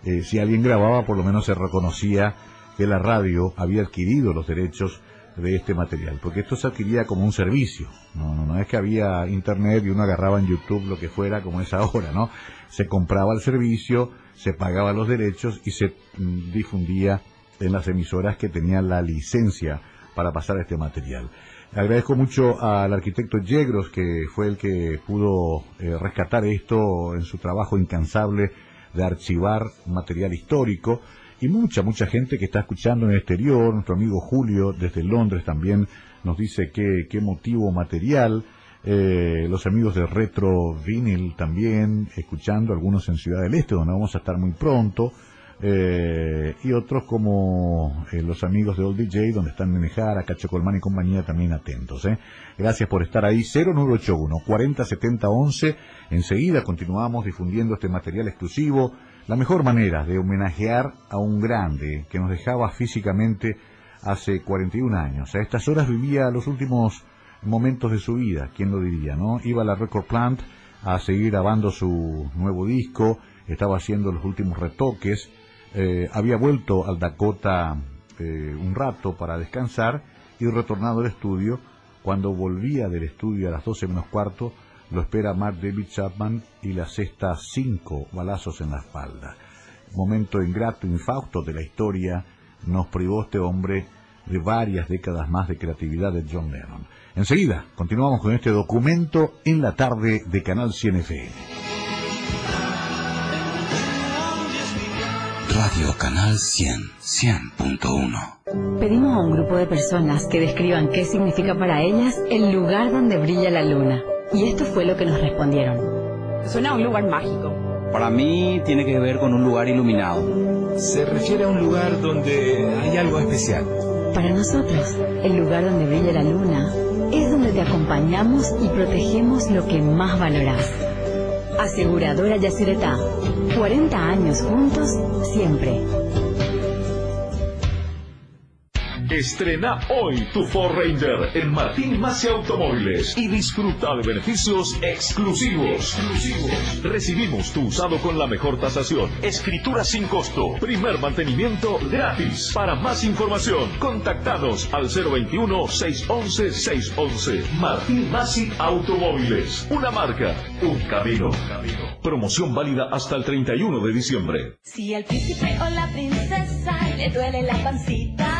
eh, si alguien grababa, por lo menos se reconocía que la radio había adquirido los derechos de este material, porque esto se adquiría como un servicio, no, no, es que había internet y uno agarraba en YouTube lo que fuera como es ahora, ¿no? Se compraba el servicio, se pagaba los derechos y se mm, difundía en las emisoras que tenían la licencia para pasar este material. Agradezco mucho al arquitecto Yegros, que fue el que pudo eh, rescatar esto en su trabajo incansable de archivar material histórico y mucha, mucha gente que está escuchando en el exterior, nuestro amigo Julio desde Londres también nos dice qué, motivo material, eh, los amigos de Retro Vinyl también, escuchando, algunos en Ciudad del Este, donde vamos a estar muy pronto, eh, y otros como eh, los amigos de Old DJ, donde están Menejara, Cacho Colmán y compañía, también atentos. ¿eh? Gracias por estar ahí. 0981 407011. Enseguida continuamos difundiendo este material exclusivo. La mejor manera de homenajear a un grande que nos dejaba físicamente hace 41 años. A estas horas vivía los últimos momentos de su vida, ¿quién lo diría, no? Iba a la Record Plant a seguir grabando su nuevo disco, estaba haciendo los últimos retoques, eh, había vuelto al Dakota eh, un rato para descansar y retornado al estudio. Cuando volvía del estudio a las 12 menos cuarto, lo espera Mark David Chapman y la cesta cinco balazos en la espalda. Momento ingrato, infausto de la historia, nos privó este hombre de varias décadas más de creatividad de John Lennon. Enseguida, continuamos con este documento en la tarde de Canal 100 FM. Radio Canal 100, 100.1. Pedimos a un grupo de personas que describan qué significa para ellas el lugar donde brilla la luna. Y esto fue lo que nos respondieron. Suena a un lugar mágico. Para mí tiene que ver con un lugar iluminado. Se refiere a un lugar donde hay algo especial. Para nosotros, el lugar donde brilla la luna es donde te acompañamos y protegemos lo que más valorás. Aseguradora Yacyretá. 40 años juntos, siempre. Estrena hoy tu Ford Ranger en Martín Masi Automóviles y disfruta de beneficios exclusivos. Recibimos tu usado con la mejor tasación, escritura sin costo, primer mantenimiento gratis. Para más información, contactanos al 021-611-611. Martín Masi Automóviles, una marca, un camino. Promoción válida hasta el 31 de diciembre. Si al príncipe o la princesa le duele la pancita,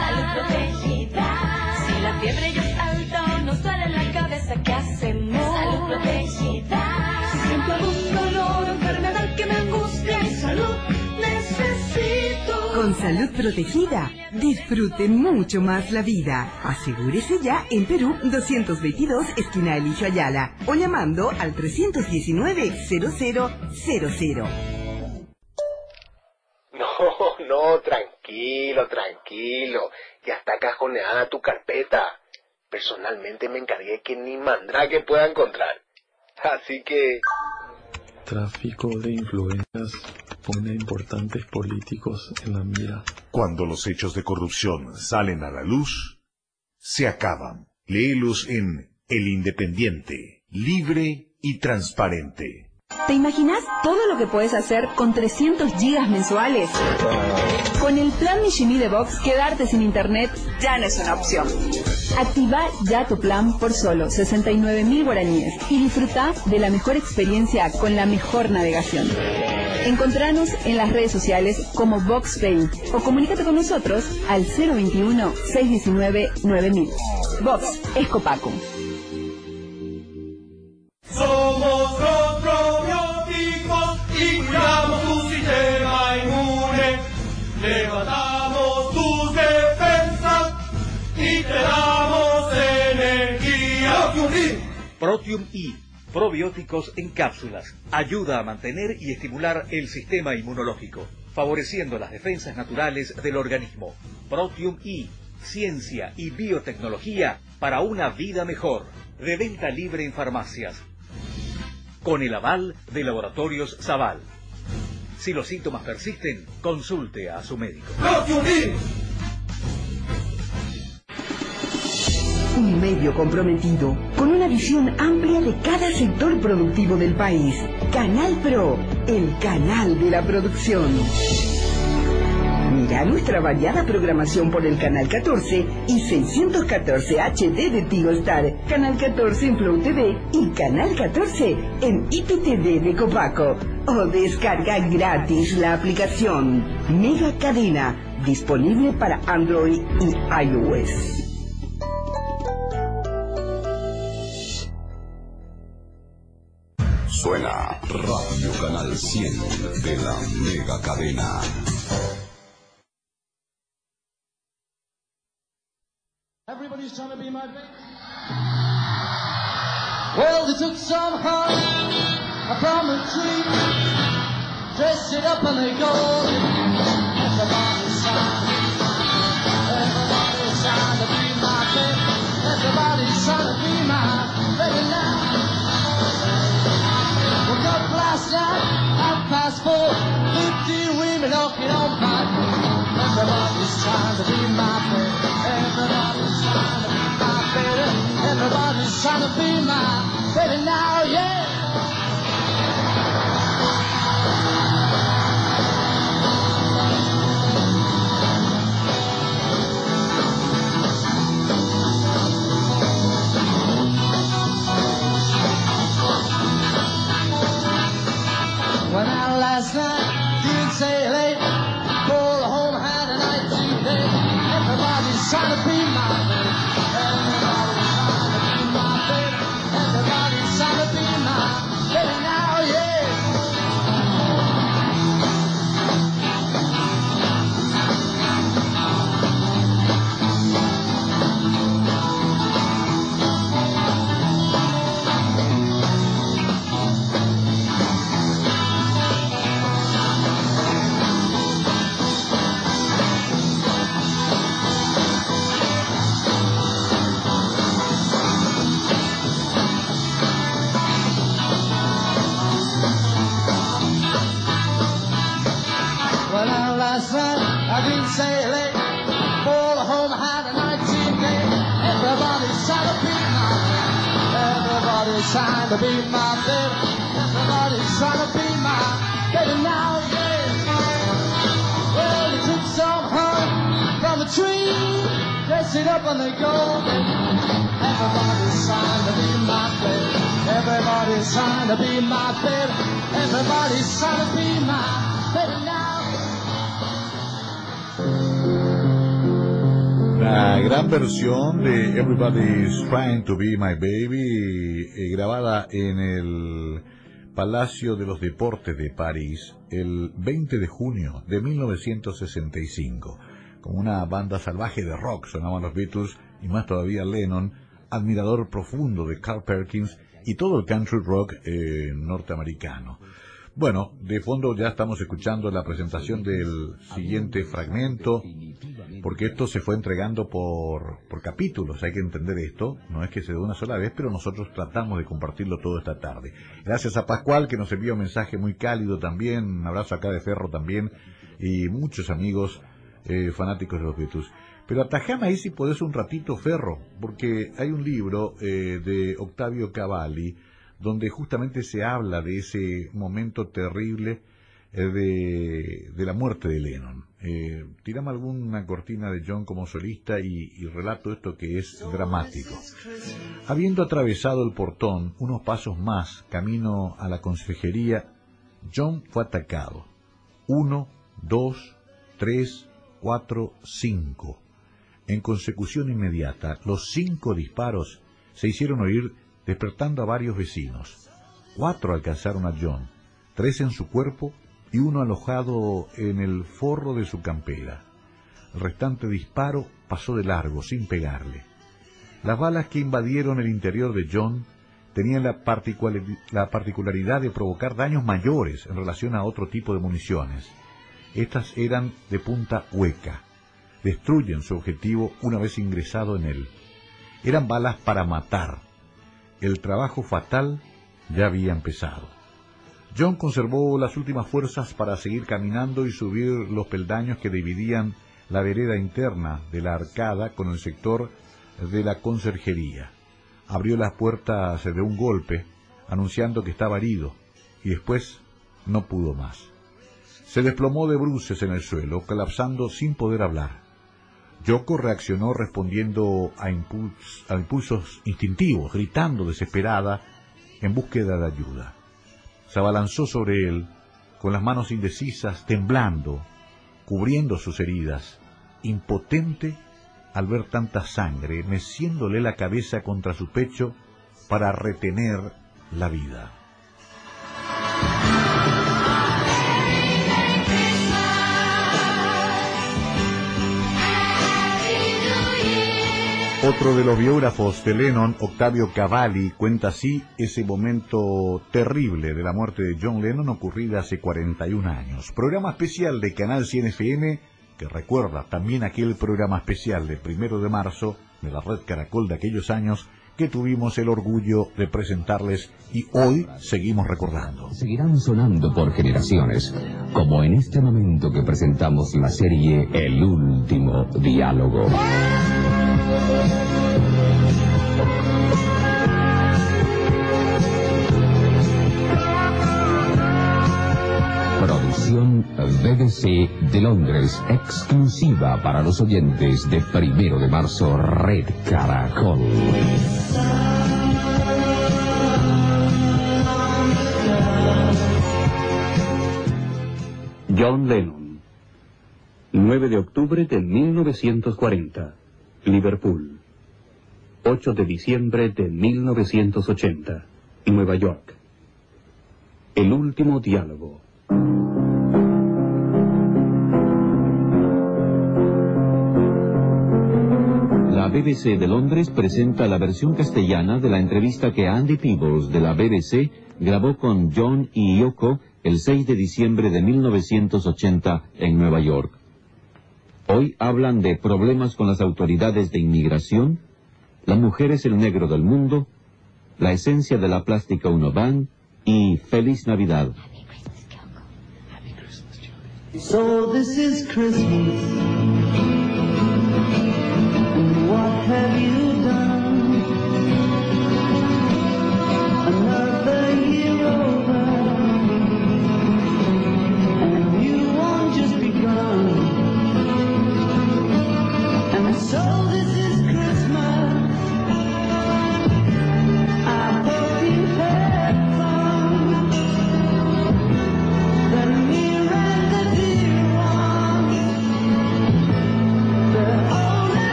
fiebre ya es alta o nos duele la cabeza, ¿qué hacemos? Salud protegida. Si siento algún dolor enfermedad que me angustia y salud necesito. Con salud protegida, disfrute mucho más la vida. Asegúrese ya en Perú 222, esquina Eligio Ayala, o llamando al 319-0000. No, *laughs* no, tranquilo, tranquilo. Ya está cajoneada tu carpeta. Personalmente me encargué que ni Mandrake pueda encontrar. Así que... Tráfico de influencias pone a importantes políticos en la mira. Cuando los hechos de corrupción salen a la luz, se acaban. Léelos en El Independiente, libre y transparente. ¿Te imaginas todo lo que puedes hacer con 300 gigas mensuales? Con el plan Mishimi de Box, quedarte sin internet ya no es una opción. Activa ya tu plan por solo 69 mil guaraníes y disfruta de la mejor experiencia con la mejor navegación. Encontranos en las redes sociales como Box Pay o comunícate con nosotros al 021-619-9000. Box es Copaco. Somos los probióticos y cuidamos tu sistema inmune. Levantamos tus defensas y te damos energía. Protium I, probióticos en cápsulas, ayuda a mantener y estimular el sistema inmunológico, favoreciendo las defensas naturales del organismo. Protium I, ciencia y biotecnología para una vida mejor. De venta libre en farmacias. Con el aval de Laboratorios Zaval. Si los síntomas persisten, consulte a su médico. Un medio comprometido con una visión amplia de cada sector productivo del país. Canal Pro, el canal de la producción. Mira nuestra variada programación por el canal 14 y 614 HD de Tigo Star, canal 14 en Flow TV y canal 14 en IPTV de Copaco. O descarga gratis la aplicación Mega Cadena, disponible para Android y iOS. Suena Radio Canal 100 de la Mega Cadena. Everybody's trying to be my baby. Well, they took some honey from a tree, dressed it up and they go. Everybody's trying Everybody's trying to be my baby. Everybody's trying to be my baby now. Woke up last night, be my baby. Everybody's trying to be my baby now, yeah. Well, they took some honey from a tree, dressed it up and they go. Everybody's trying to be my baby. Everybody's trying to be my baby. Everybody's trying to be my La gran versión de Everybody's Trying to Be My Baby, eh, grabada en el Palacio de los Deportes de París el 20 de junio de 1965. Con una banda salvaje de rock sonaban los Beatles y más todavía Lennon, admirador profundo de Carl Perkins y todo el country rock eh, norteamericano. Bueno, de fondo ya estamos escuchando la presentación del siguiente fragmento, porque esto se fue entregando por, por capítulos, hay que entender esto, no es que se dé una sola vez, pero nosotros tratamos de compartirlo todo esta tarde. Gracias a Pascual que nos envía un mensaje muy cálido también, un abrazo acá de Ferro también, y muchos amigos eh, fanáticos de los Beatles. Pero atajame ahí si podés un ratito, Ferro, porque hay un libro eh, de Octavio Cavalli, donde justamente se habla de ese momento terrible eh, de, la muerte de Lennon. Eh, tirame alguna cortina de John como solista y, y, relato esto que es dramático. Habiendo atravesado el portón unos pasos más camino a la consejería, John fue atacado. Uno, dos, tres, cuatro, cinco. En consecución inmediata, los cinco disparos se hicieron oír despertando a varios vecinos. Cuatro alcanzaron a John, tres en su cuerpo y uno alojado en el forro de su campera. El restante disparo pasó de largo, sin pegarle. Las balas que invadieron el interior de John tenían la, la particularidad de provocar daños mayores en relación a otro tipo de municiones. Estas eran de punta hueca. Destruyen su objetivo una vez ingresado en él. Eran balas para matar, el trabajo fatal ya había empezado. John conservó las últimas fuerzas para seguir caminando y subir los peldaños que dividían la vereda interna de la arcada con el sector de la conserjería. Abrió las puertas de un golpe, anunciando que estaba herido, y después no pudo más. Se desplomó de bruces en el suelo, colapsando sin poder hablar. Yoko reaccionó respondiendo a, a impulsos instintivos, gritando desesperada en búsqueda de ayuda. Se abalanzó sobre él, con las manos indecisas, temblando, cubriendo sus heridas, impotente al ver tanta sangre, meciéndole la cabeza contra su pecho para retener la vida. Otro de los biógrafos de Lennon, Octavio Cavalli, cuenta así ese momento terrible de la muerte de John Lennon ocurrida hace 41 años. Programa especial de Canal 100 FM que recuerda también aquel programa especial de primero de marzo de la red Caracol de aquellos años que tuvimos el orgullo de presentarles y hoy seguimos recordando. Seguirán sonando por generaciones, como en este momento que presentamos la serie El último diálogo. BBC de Londres, exclusiva para los oyentes de primero de marzo, Red Caracol. John Lennon. 9 de octubre de 1940. Liverpool. 8 de diciembre de 1980. Nueva York. El último diálogo. BBC de Londres presenta la versión castellana de la entrevista que Andy Peebles de la BBC grabó con John y Yoko el 6 de diciembre de 1980 en Nueva York. Hoy hablan de problemas con las autoridades de inmigración, la mujer es el negro del mundo, la esencia de la plástica Unovan y Feliz Navidad. So this is Christmas.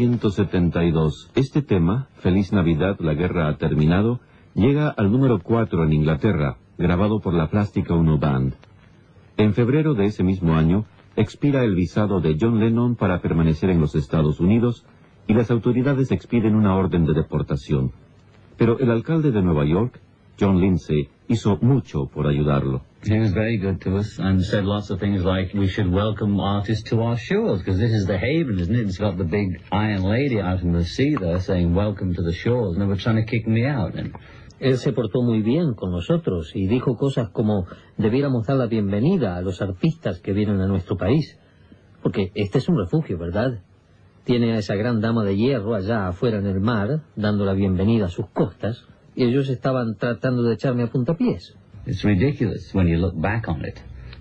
1972. Este tema, Feliz Navidad, la guerra ha terminado, llega al número 4 en Inglaterra, grabado por la Plástica Uno Band. En febrero de ese mismo año, expira el visado de John Lennon para permanecer en los Estados Unidos y las autoridades expiden una orden de deportación. Pero el alcalde de Nueva York, John Lindsay, hizo mucho por ayudarlo. He was very good to us and said lots of things like we should welcome artists to our shores because this is the haven, isn't it? It's got the big Iron Lady out in the sea there saying welcome to the shores and they were trying to kick me out. And Él se portó muy bien con nosotros y dijo cosas como debiéramos dar la bienvenida a los artistas que vienen a nuestro país. Porque este es un refugio, ¿verdad? Tiene a esa gran dama de hierro allá afuera en el mar, dando la bienvenida a sus costas, y ellos estaban tratando de echarme a puntapiés. it's ridiculous when you look back on it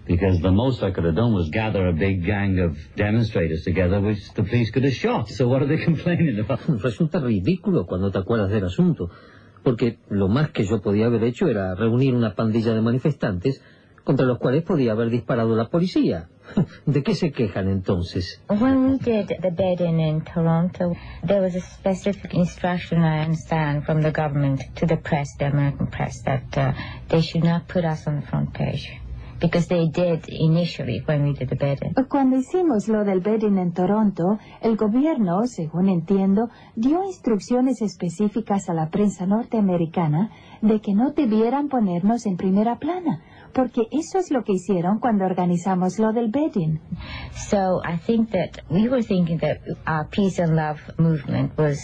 because the most I could have done was gather a big gang of demonstrators together which the police could have shot. So what are they *laughs* complaining about? *laughs* Resulta ridículo cuando te acuerdas del asunto, porque lo más que yo podía haber hecho era reunir una pandilla de manifestantes contra los cuales podía haber disparado la policía. *laughs* ¿De qué se quejan entonces? When we did the bed-in in Toronto, there was a specific instruction, I understand, from the government to the press, the American press, that uh, they should not put us on the front page. because they did initially when we did the bedding. Cuando hicimos lo del bedding en Toronto, el gobierno, según entiendo, dio instrucciones específicas a la prensa norteamericana de que no debieran ponernos en primera plana, porque eso es lo que hicieron cuando organizamos lo del bedding. So I think that we were thinking that our peace and love movement was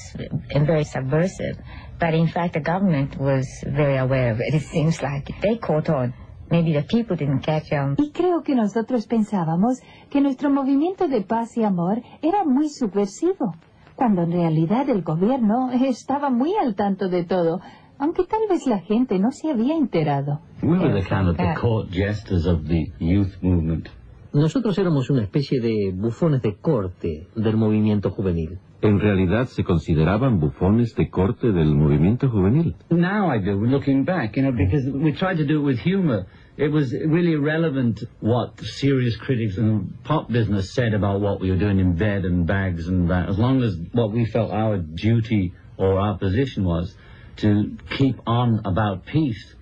very subversive, but in fact the government was very aware of it. It seems like they caught on. Maybe the people didn't catch on. Y creo que nosotros pensábamos que nuestro movimiento de paz y amor era muy subversivo, cuando en realidad el gobierno *laughs* estaba muy al tanto de todo, aunque tal vez la gente no se había enterado. We were the kind of the court jesters of the youth movement. Nosotros éramos una especie de bufones de corte del movimiento juvenil. En realidad se consideraban bufones de corte del movimiento juvenil. Now I do, looking back, you know, because we tried to do it with humor. It was really irrelevant what serious critics and pop business said about what we were doing in bed and bags and that, as long as what we felt our duty or our position was to keep on about peace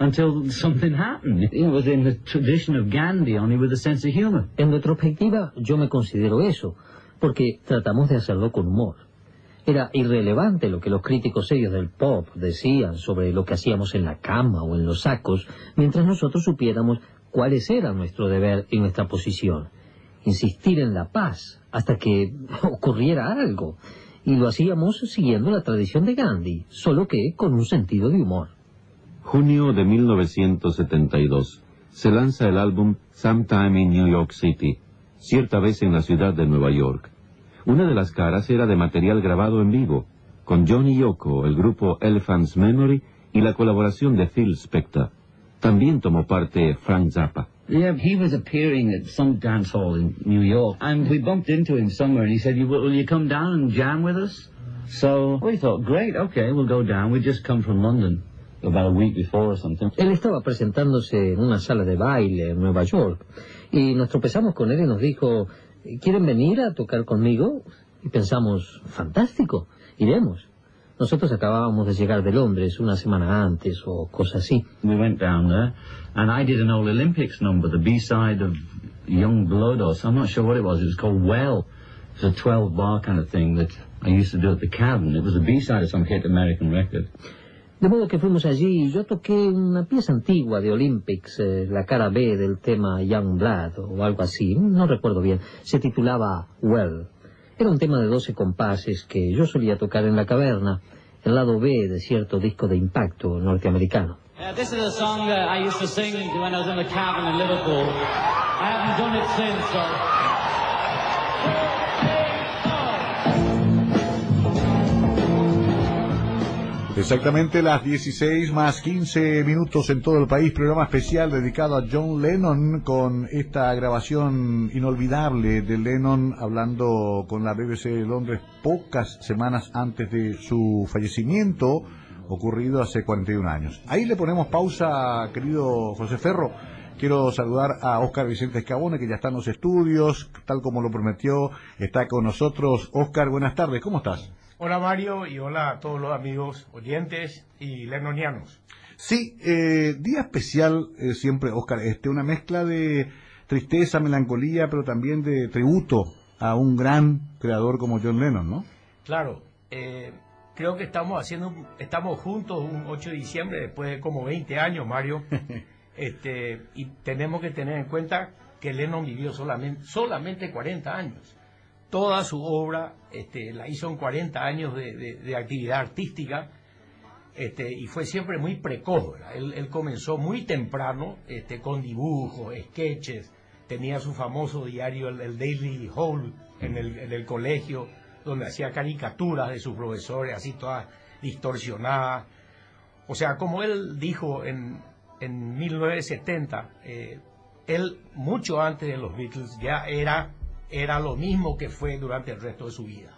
until something happened. It was in the tradition of Gandhi, only with a sense of humor. En retrospectiva, yo me considero eso, porque tratamos de hacerlo con humor. Era irrelevante lo que los críticos serios del pop decían sobre lo que hacíamos en la cama o en los sacos, mientras nosotros supiéramos cuáles era nuestro deber y nuestra posición. Insistir en la paz hasta que *laughs* ocurriera algo. Y lo hacíamos siguiendo la tradición de Gandhi, solo que con un sentido de humor. Junio de 1972. Se lanza el álbum Sometime in New York City, cierta vez en la ciudad de Nueva York. Una de las caras era de material grabado en vivo, con Johnny Yoko, el grupo Elephant's Memory y la colaboración de Phil Spector. También tomó parte Frank Zappa. Yeah, he was appearing at some dance hall in New York, and we bumped into him somewhere, and he said, you, will you come down and jam with us? So we thought, great, okay, we'll go down. We just come from London about a week before or something. Él estaba presentándose en una sala de baile en Nueva York y nos tropezamos con él y nos dijo, ¿quieren venir a tocar conmigo? Y pensamos, fantástico, iremos. Nosotros acabábamos de llegar de Londres una semana antes o cosa así. We went down there, and I did an old Olympics number, the B-side of Young Blood, or I'm not sure what it was. It was called Well. It was a 12-bar kind of thing that I used to do at the Cavern. It was a B-side of some hit American record. De modo que fuimos allí y yo toqué una pieza antigua de Olympics, eh, la cara B del tema Young Blood o algo así, no recuerdo bien. Se titulaba Well. Era un tema de 12 compases que yo solía tocar en la caverna, el lado B de cierto disco de impacto norteamericano. This is a song that I used to sing when I was in the cabin in Liverpool. I haven't done it since, so. Exactamente las 16 más 15 minutos en todo el país, programa especial dedicado a John Lennon con esta grabación inolvidable de Lennon hablando con la BBC de Londres pocas semanas antes de su fallecimiento ocurrido hace 41 años. Ahí le ponemos pausa, querido José Ferro. Quiero saludar a Óscar Vicente Escabone, que ya está en los estudios, tal como lo prometió, está con nosotros. Óscar, buenas tardes, ¿cómo estás? Hola Mario y hola a todos los amigos oyentes y lenonianos. Sí, eh, día especial eh, siempre, Oscar, este, una mezcla de tristeza, melancolía, pero también de tributo a un gran creador como John Lennon, ¿no? Claro, eh, creo que estamos haciendo, estamos juntos un 8 de diciembre después de como 20 años, Mario, *laughs* este, y tenemos que tener en cuenta que Lennon vivió solamente, solamente 40 años toda su obra este, la hizo en 40 años de, de, actividad artística este, y fue siempre muy precoz. Él, comenzó muy temprano este, con dibujos, sketches, tenía su famoso diario, el, el Daily Hall, en el, en el, colegio, donde hacía caricaturas de sus profesores, así todas distorsionadas. O sea, como él dijo en, en 1970, eh, él mucho antes de los Beatles ya era era lo mismo que fue durante el resto de su vida.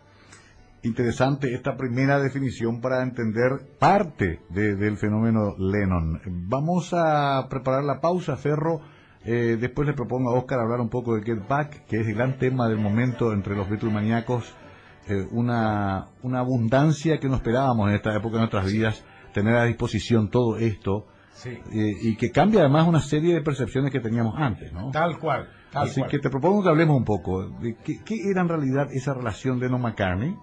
Interesante esta primera definición para entender parte de, del fenómeno Lennon. Vamos a preparar la pausa, Ferro. Eh, después le propongo a Oscar hablar un poco de Get Back, que es el gran tema del momento entre los Beatles maníacos. Eh, una, una abundancia que no esperábamos en esta época de nuestras vidas, tener a disposición todo esto Sí. eh, y que cambia además una serie de percepciones que teníamos antes, ¿no? Tal cual. Tal Así cual. que te propongo que hablemos un poco de qué, qué era en realidad esa relación de Lennon McCartney,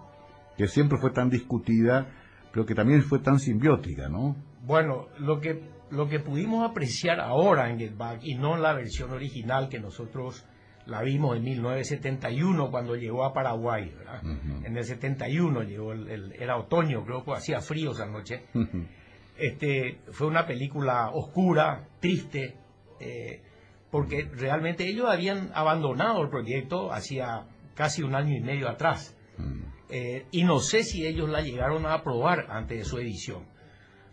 que siempre fue tan discutida, pero que también fue tan simbiótica, ¿no? Bueno, lo que, lo que pudimos apreciar ahora en Get Back y no en la versión original que nosotros la vimos en 1971 cuando llegó a Paraguay, ¿verdad? En el 71 llegó, el, el- era otoño, creo que hacía frío esa noche. Este, fue una película oscura, triste, eh, porque realmente ellos habían abandonado el proyecto hacía casi un año y medio atrás. Eh, y no sé si ellos la llegaron a aprobar antes de su edición.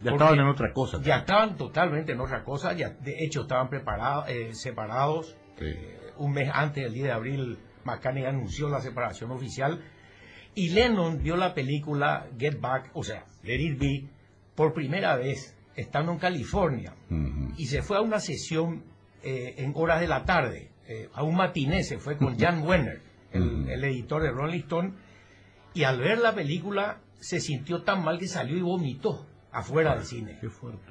Ya estaban en otra cosa. Ya estaban totalmente en otra cosa, ya de hecho estaban preparados, eh, separados. Sí. Eh, un mes antes del 10 de abril, McCartney anunció la separación oficial. Y Lennon vio la película Get Back, o sea, Let It Be, por primera vez, estando en California. Y se fue a una sesión eh, en horas de la tarde, eh, a un matiné, se fue con Jan Wenner, el, el editor de Rolling Stone, y al ver la película se sintió tan mal que salió y vomitó afuera del cine.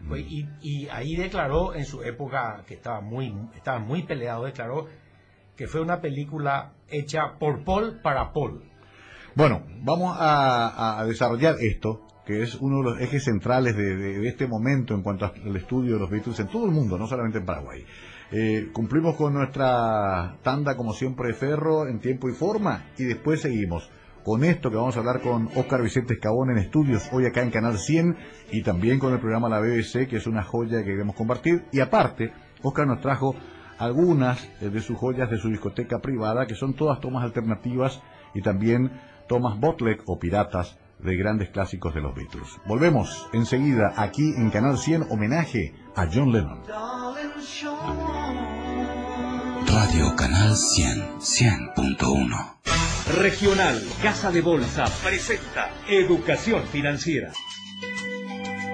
Fue- y, y ahí declaró en su época que estaba muy, estaba muy peleado, declaró que fue una película hecha por Paul para Paul. Bueno, vamos a, a desarrollar esto, que es uno de los ejes centrales de, de- de este momento en cuanto al estudio de los Beatles en todo el mundo, no solamente en Paraguay. Eh, cumplimos con nuestra tanda, como siempre, Ferro, en tiempo y forma, y después seguimos con esto que vamos a hablar con Óscar Vicente Escabón en estudios, hoy acá en Canal 100, y también con el programa La BBC, que es una joya que queremos compartir. Y aparte, Óscar nos trajo algunas de sus joyas de su discoteca privada, que son todas tomas alternativas y también tomas bootleg o piratas de grandes clásicos de los Beatles. Volvemos enseguida aquí en Canal 100, homenaje a John Lennon. Radio Canal 100, 100.1. Regional Casa de Bolsa presenta Educación Financiera.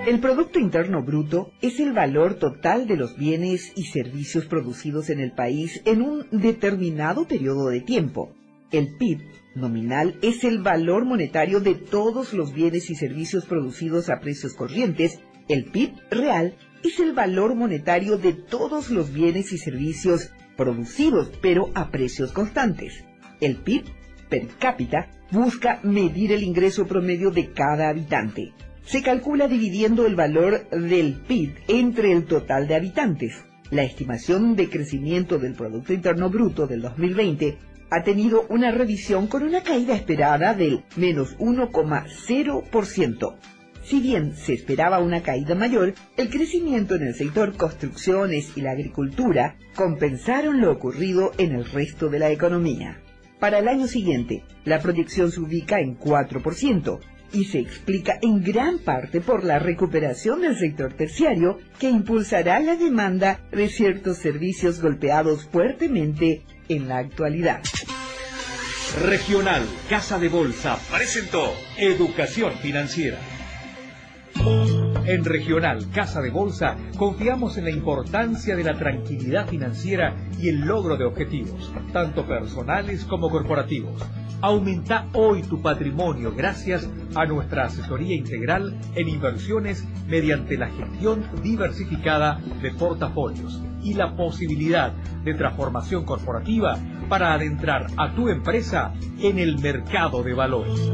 El Producto Interno Bruto es el valor total de los bienes y servicios producidos en el país en un determinado periodo de tiempo. El PIB nominal es el valor monetario de todos los bienes y servicios producidos a precios corrientes. El PIB real es el valor monetario de todos los bienes y servicios producidos, pero a precios constantes. El PIB per cápita busca medir el ingreso promedio de cada habitante. Se calcula dividiendo el valor del PIB entre el total de habitantes. La estimación de crecimiento del Producto Interno Bruto del 2020 ha tenido una revisión con una caída esperada del menos 1,0%. Si bien se esperaba una caída mayor, el crecimiento en el sector construcciones y la agricultura compensaron lo ocurrido en el resto de la economía. Para el año siguiente, la proyección se ubica en 4% y se explica en gran parte por la recuperación del sector terciario que impulsará la demanda de ciertos servicios golpeados fuertemente en la actualidad. Regional Casa de Bolsa presentó Educación Financiera. En Regional Casa de Bolsa confiamos en la importancia de la tranquilidad financiera y el logro de objetivos, tanto personales como corporativos. Aumenta hoy tu patrimonio gracias a nuestra asesoría integral en inversiones mediante la gestión diversificada de portafolios y la posibilidad de transformación corporativa para adentrar a tu empresa en el mercado de valores.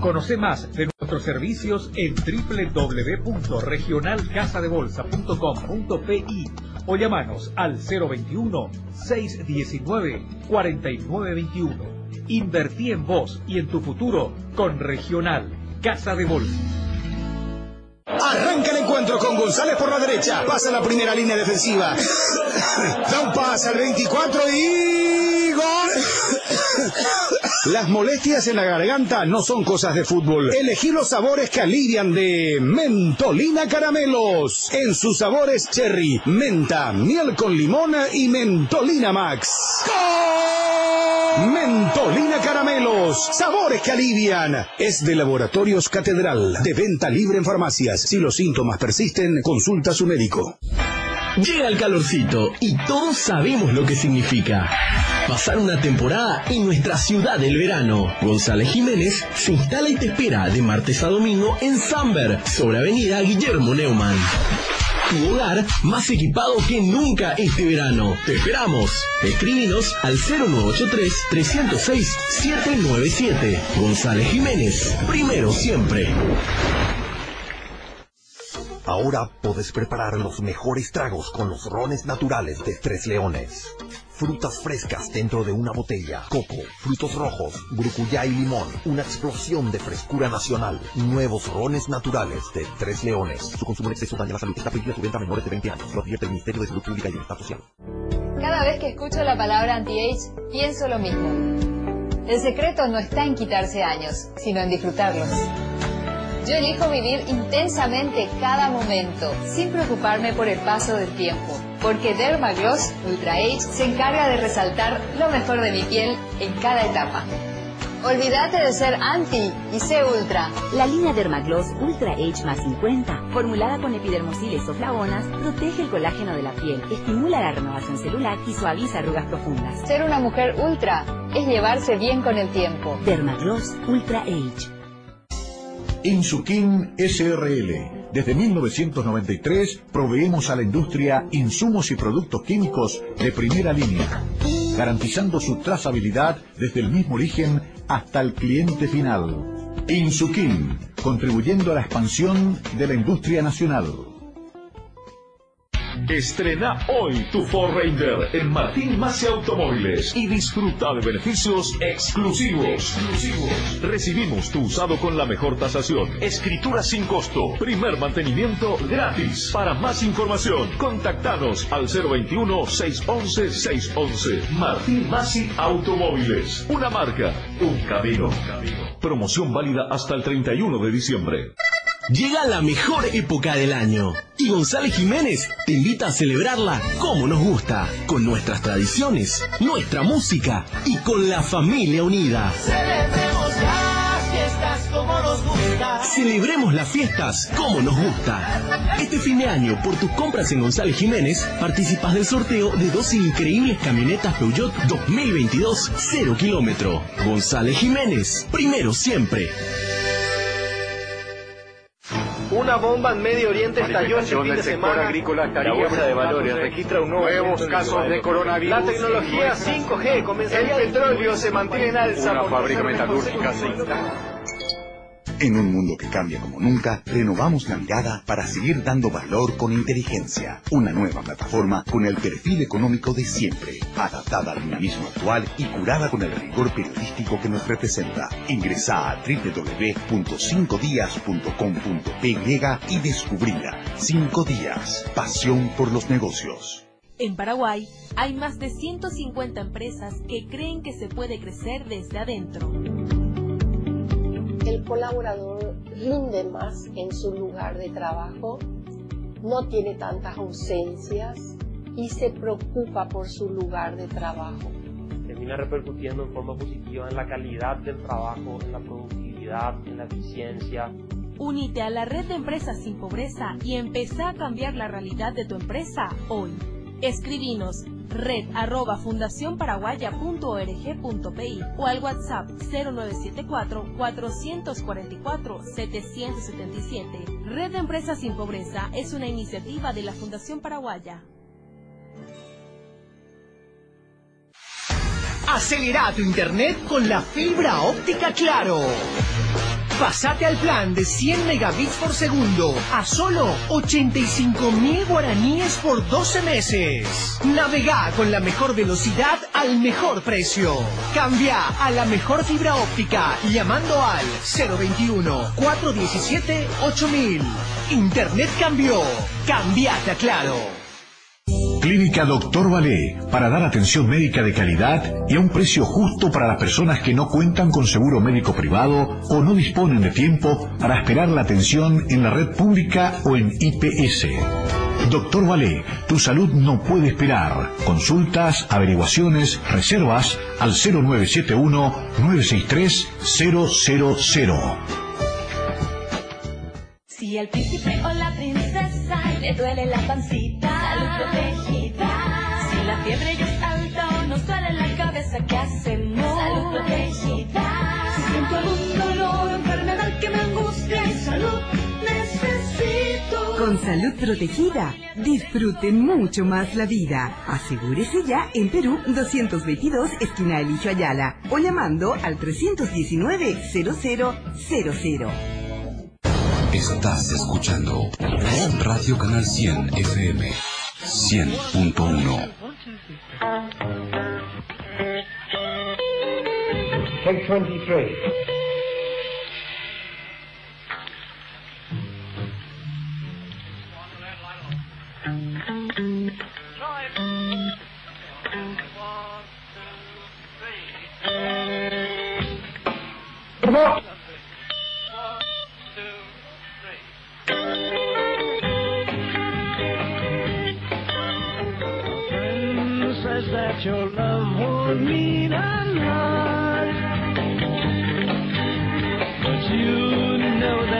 Conoce más de nuestros servicios en www.regionalcasadebolsa.com.pi o llamanos al 021-619-4921. Invertí en vos y en tu futuro con Regional Casa de Bolsa. Arranca el encuentro con González por la derecha. Pasa la primera línea defensiva. *laughs* Da un pase al 24 y gol. Las molestias en la garganta no son cosas de fútbol. Elegí los sabores que alivian de Mentolina Caramelos. En sus sabores cherry, menta, miel con limón y Mentolina Max. Mentolina Caramelos. Sabores que alivian. Es de Laboratorios Catedral. De venta libre en farmacias. Si los síntomas persisten, consulta a su médico. Llega el calorcito y todos sabemos lo que significa. Pasar una temporada en nuestra ciudad del verano. González Jiménez se instala y te espera de martes a domingo en Samber, sobre Avenida Guillermo Neumann. Tu hogar más equipado que nunca este verano. Te esperamos. Escríbenos al 0983-306-797. González Jiménez, primero siempre. Ahora podés preparar los mejores tragos con los rones naturales de Tres Leones. Frutas frescas dentro de una botella, coco, frutos rojos, brucuyá y limón. Una explosión de frescura nacional. Nuevos rones naturales de Tres Leones. Su consumo en exceso daña la salud. Está prohibida su venta a menores de 20 años. Lo advierte el Ministerio de Salud Pública y Bienestar Social. Cada vez que escucho la palabra anti-age, pienso lo mismo. El secreto no está en quitarse años, sino en disfrutarlos. Yo elijo vivir intensamente cada momento, sin preocuparme por el paso del tiempo, porque Dermagloss Ultra Age se encarga de resaltar lo mejor de mi piel en cada etapa. Olvídate de ser anti y sé ultra. La línea Dermagloss Ultra Age más 50, formulada con epidermosiles o flavonas, protege el colágeno de la piel, estimula la renovación celular y suaviza arrugas profundas. Ser una mujer ultra es llevarse bien con el tiempo. Dermagloss Ultra Age. Insuquin SRL. Desde 1993 proveemos a la industria insumos y productos químicos de primera línea, garantizando su trazabilidad desde el mismo origen hasta el cliente final. Insuquin, contribuyendo a la expansión de la industria nacional. Estrena hoy tu Ford Ranger en Martín Masi Automóviles y disfruta de beneficios exclusivos. Recibimos tu usado con la mejor tasación, escritura sin costo, primer mantenimiento gratis. Para más información, contactanos al 021-611-611. Martín Masi Automóviles. Una marca, un camino. Promoción válida hasta el 31 de diciembre. Llega la mejor época del año y González Jiménez te invita a celebrarla como nos gusta, con nuestras tradiciones, nuestra música y con la familia unida. Celebremos las fiestas como nos gusta. Celebremos las fiestas como nos gusta. Este fin de año, por tus compras en González Jiménez, participas del sorteo de dos increíbles camionetas Peugeot 2022 0 kilómetro. González Jiménez, primero siempre. Una bomba en Medio Oriente estalló este fin de semana. agrícola La bolsa de valores registra un nuevo Nuevos casos de coronavirus. La tecnología 5G comenzaría El petróleo se mantiene en alza. Una fábrica metalúrgica se consecutivo. En un mundo que cambia como nunca, renovamos la mirada para seguir dando valor con inteligencia. Una nueva plataforma con el perfil económico de siempre, adaptada al dinamismo actual y curada con el rigor periodístico que nos representa. Ingresa a www.5días.com.py y descubrila. Cinco días. Pasión por los negocios. En Paraguay hay más de 150 empresas que creen que se puede crecer desde adentro. El colaborador rinde más en su lugar de trabajo, no tiene tantas ausencias y se preocupa por su lugar de trabajo. termina repercutiendo en forma positiva en la calidad del trabajo, en la productividad, en la eficiencia. Únete a la red de empresas sin pobreza y empezá a cambiar la realidad de tu empresa hoy. Escribinos red arroba fundacionparaguaya.org.pi o al WhatsApp 0974-444-777. Red de Empresas sin Pobreza es una iniciativa de la Fundación Paraguaya. Acelera tu internet con la fibra óptica Claro. Pasate al plan de 100 megabits por segundo a solo 85 mil guaraníes por 12 meses. Navega con la mejor velocidad al mejor precio. Cambia a la mejor fibra óptica llamando al 021-417-8000. Internet cambió. Cambiate a Claro. Clínica Doctor Valé, para dar atención médica de calidad y a un precio justo para las personas que no cuentan con seguro médico privado o no disponen de tiempo para esperar la atención en la red pública o en IPS. Doctor Valé, tu salud no puede esperar. Consultas, averiguaciones, reservas al 0971-963-000. Si al príncipe o la princesa le duele la pancita, protegida. Si la fiebre ya es alta o nos duele la cabeza, ¿qué hacemos? Salud protegida. Si siento algún dolor, enfermedad que me angustia y salud necesito. Con salud protegida, disfruten mucho más la vida. Asegúrese ya en Perú 222, esquina Eligio Ayala, o llamando al 319-0000. Estás escuchando Radio Canal 100 FM 100.1. Take 23. Come on. Your love won't mean a lot. But you know that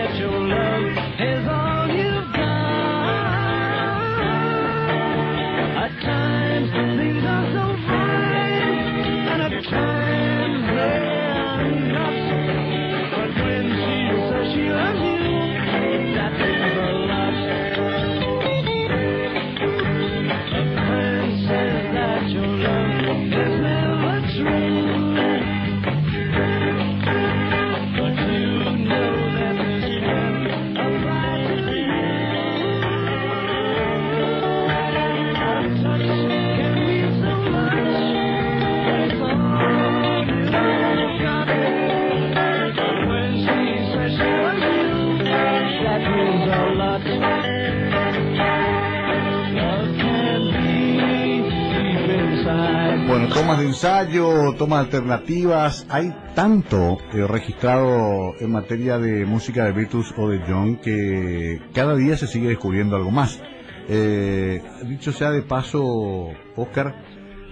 ensayo, tomas alternativas, hay tanto eh, registrado en materia de música de Beatles o de John que cada día se sigue descubriendo algo más. Eh, dicho sea de paso, Oscar,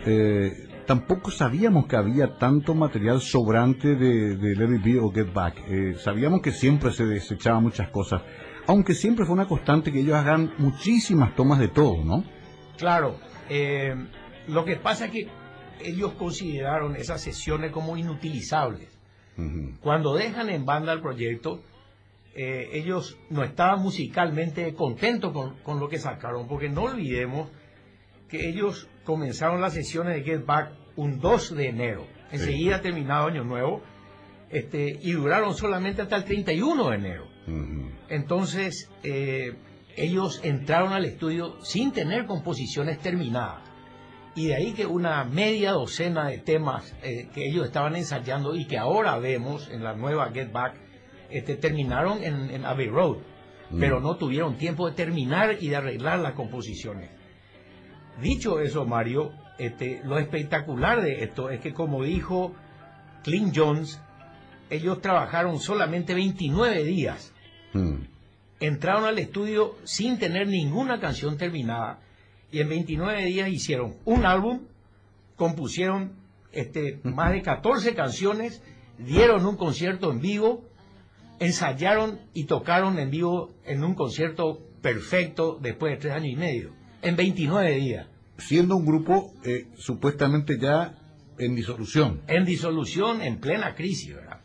eh, tampoco sabíamos que había tanto material sobrante de, de Let It Be o Get Back. Eh, sabíamos que siempre se desechaban muchas cosas, aunque siempre fue una constante que ellos hagan muchísimas tomas de todo, ¿no? Claro, eh, lo que pasa es que ellos consideraron esas sesiones como inutilizables. Cuando dejan en banda el proyecto, eh, ellos no estaban musicalmente contentos con, con lo que sacaron, porque no olvidemos que ellos comenzaron las sesiones de Get Back un 2 de enero, enseguida terminado Año Nuevo, este, y duraron solamente hasta el 31 de enero. Entonces, eh, ellos entraron al estudio sin tener composiciones terminadas. Y de ahí que una media docena de temas eh, que ellos estaban ensayando y que ahora vemos en la nueva Get Back, este, terminaron en, en Abbey Road, Mm. pero no tuvieron tiempo de terminar y de arreglar las composiciones. Dicho eso, Mario, este, lo espectacular de esto es que como dijo Clint Jones, ellos trabajaron solamente 29 días. Entraron al estudio sin tener ninguna canción terminada y en 29 días hicieron un álbum, compusieron este, más de 14 canciones, dieron un concierto en vivo, ensayaron y tocaron en vivo en un concierto perfecto después de tres años y medio, en 29 días. Siendo un grupo eh, supuestamente ya en disolución. En disolución, en plena crisis, ¿verdad?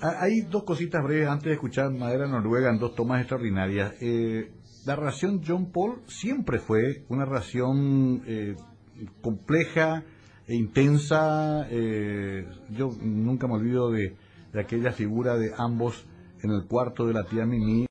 Ah, Hay dos cositas breves antes de escuchar Madera Noruega en dos tomas extraordinarias. Eh, la relación John Paul siempre fue una relación eh, compleja e intensa. eh, yo nunca me olvido de, de aquella figura de ambos en el cuarto de la tía Mimi.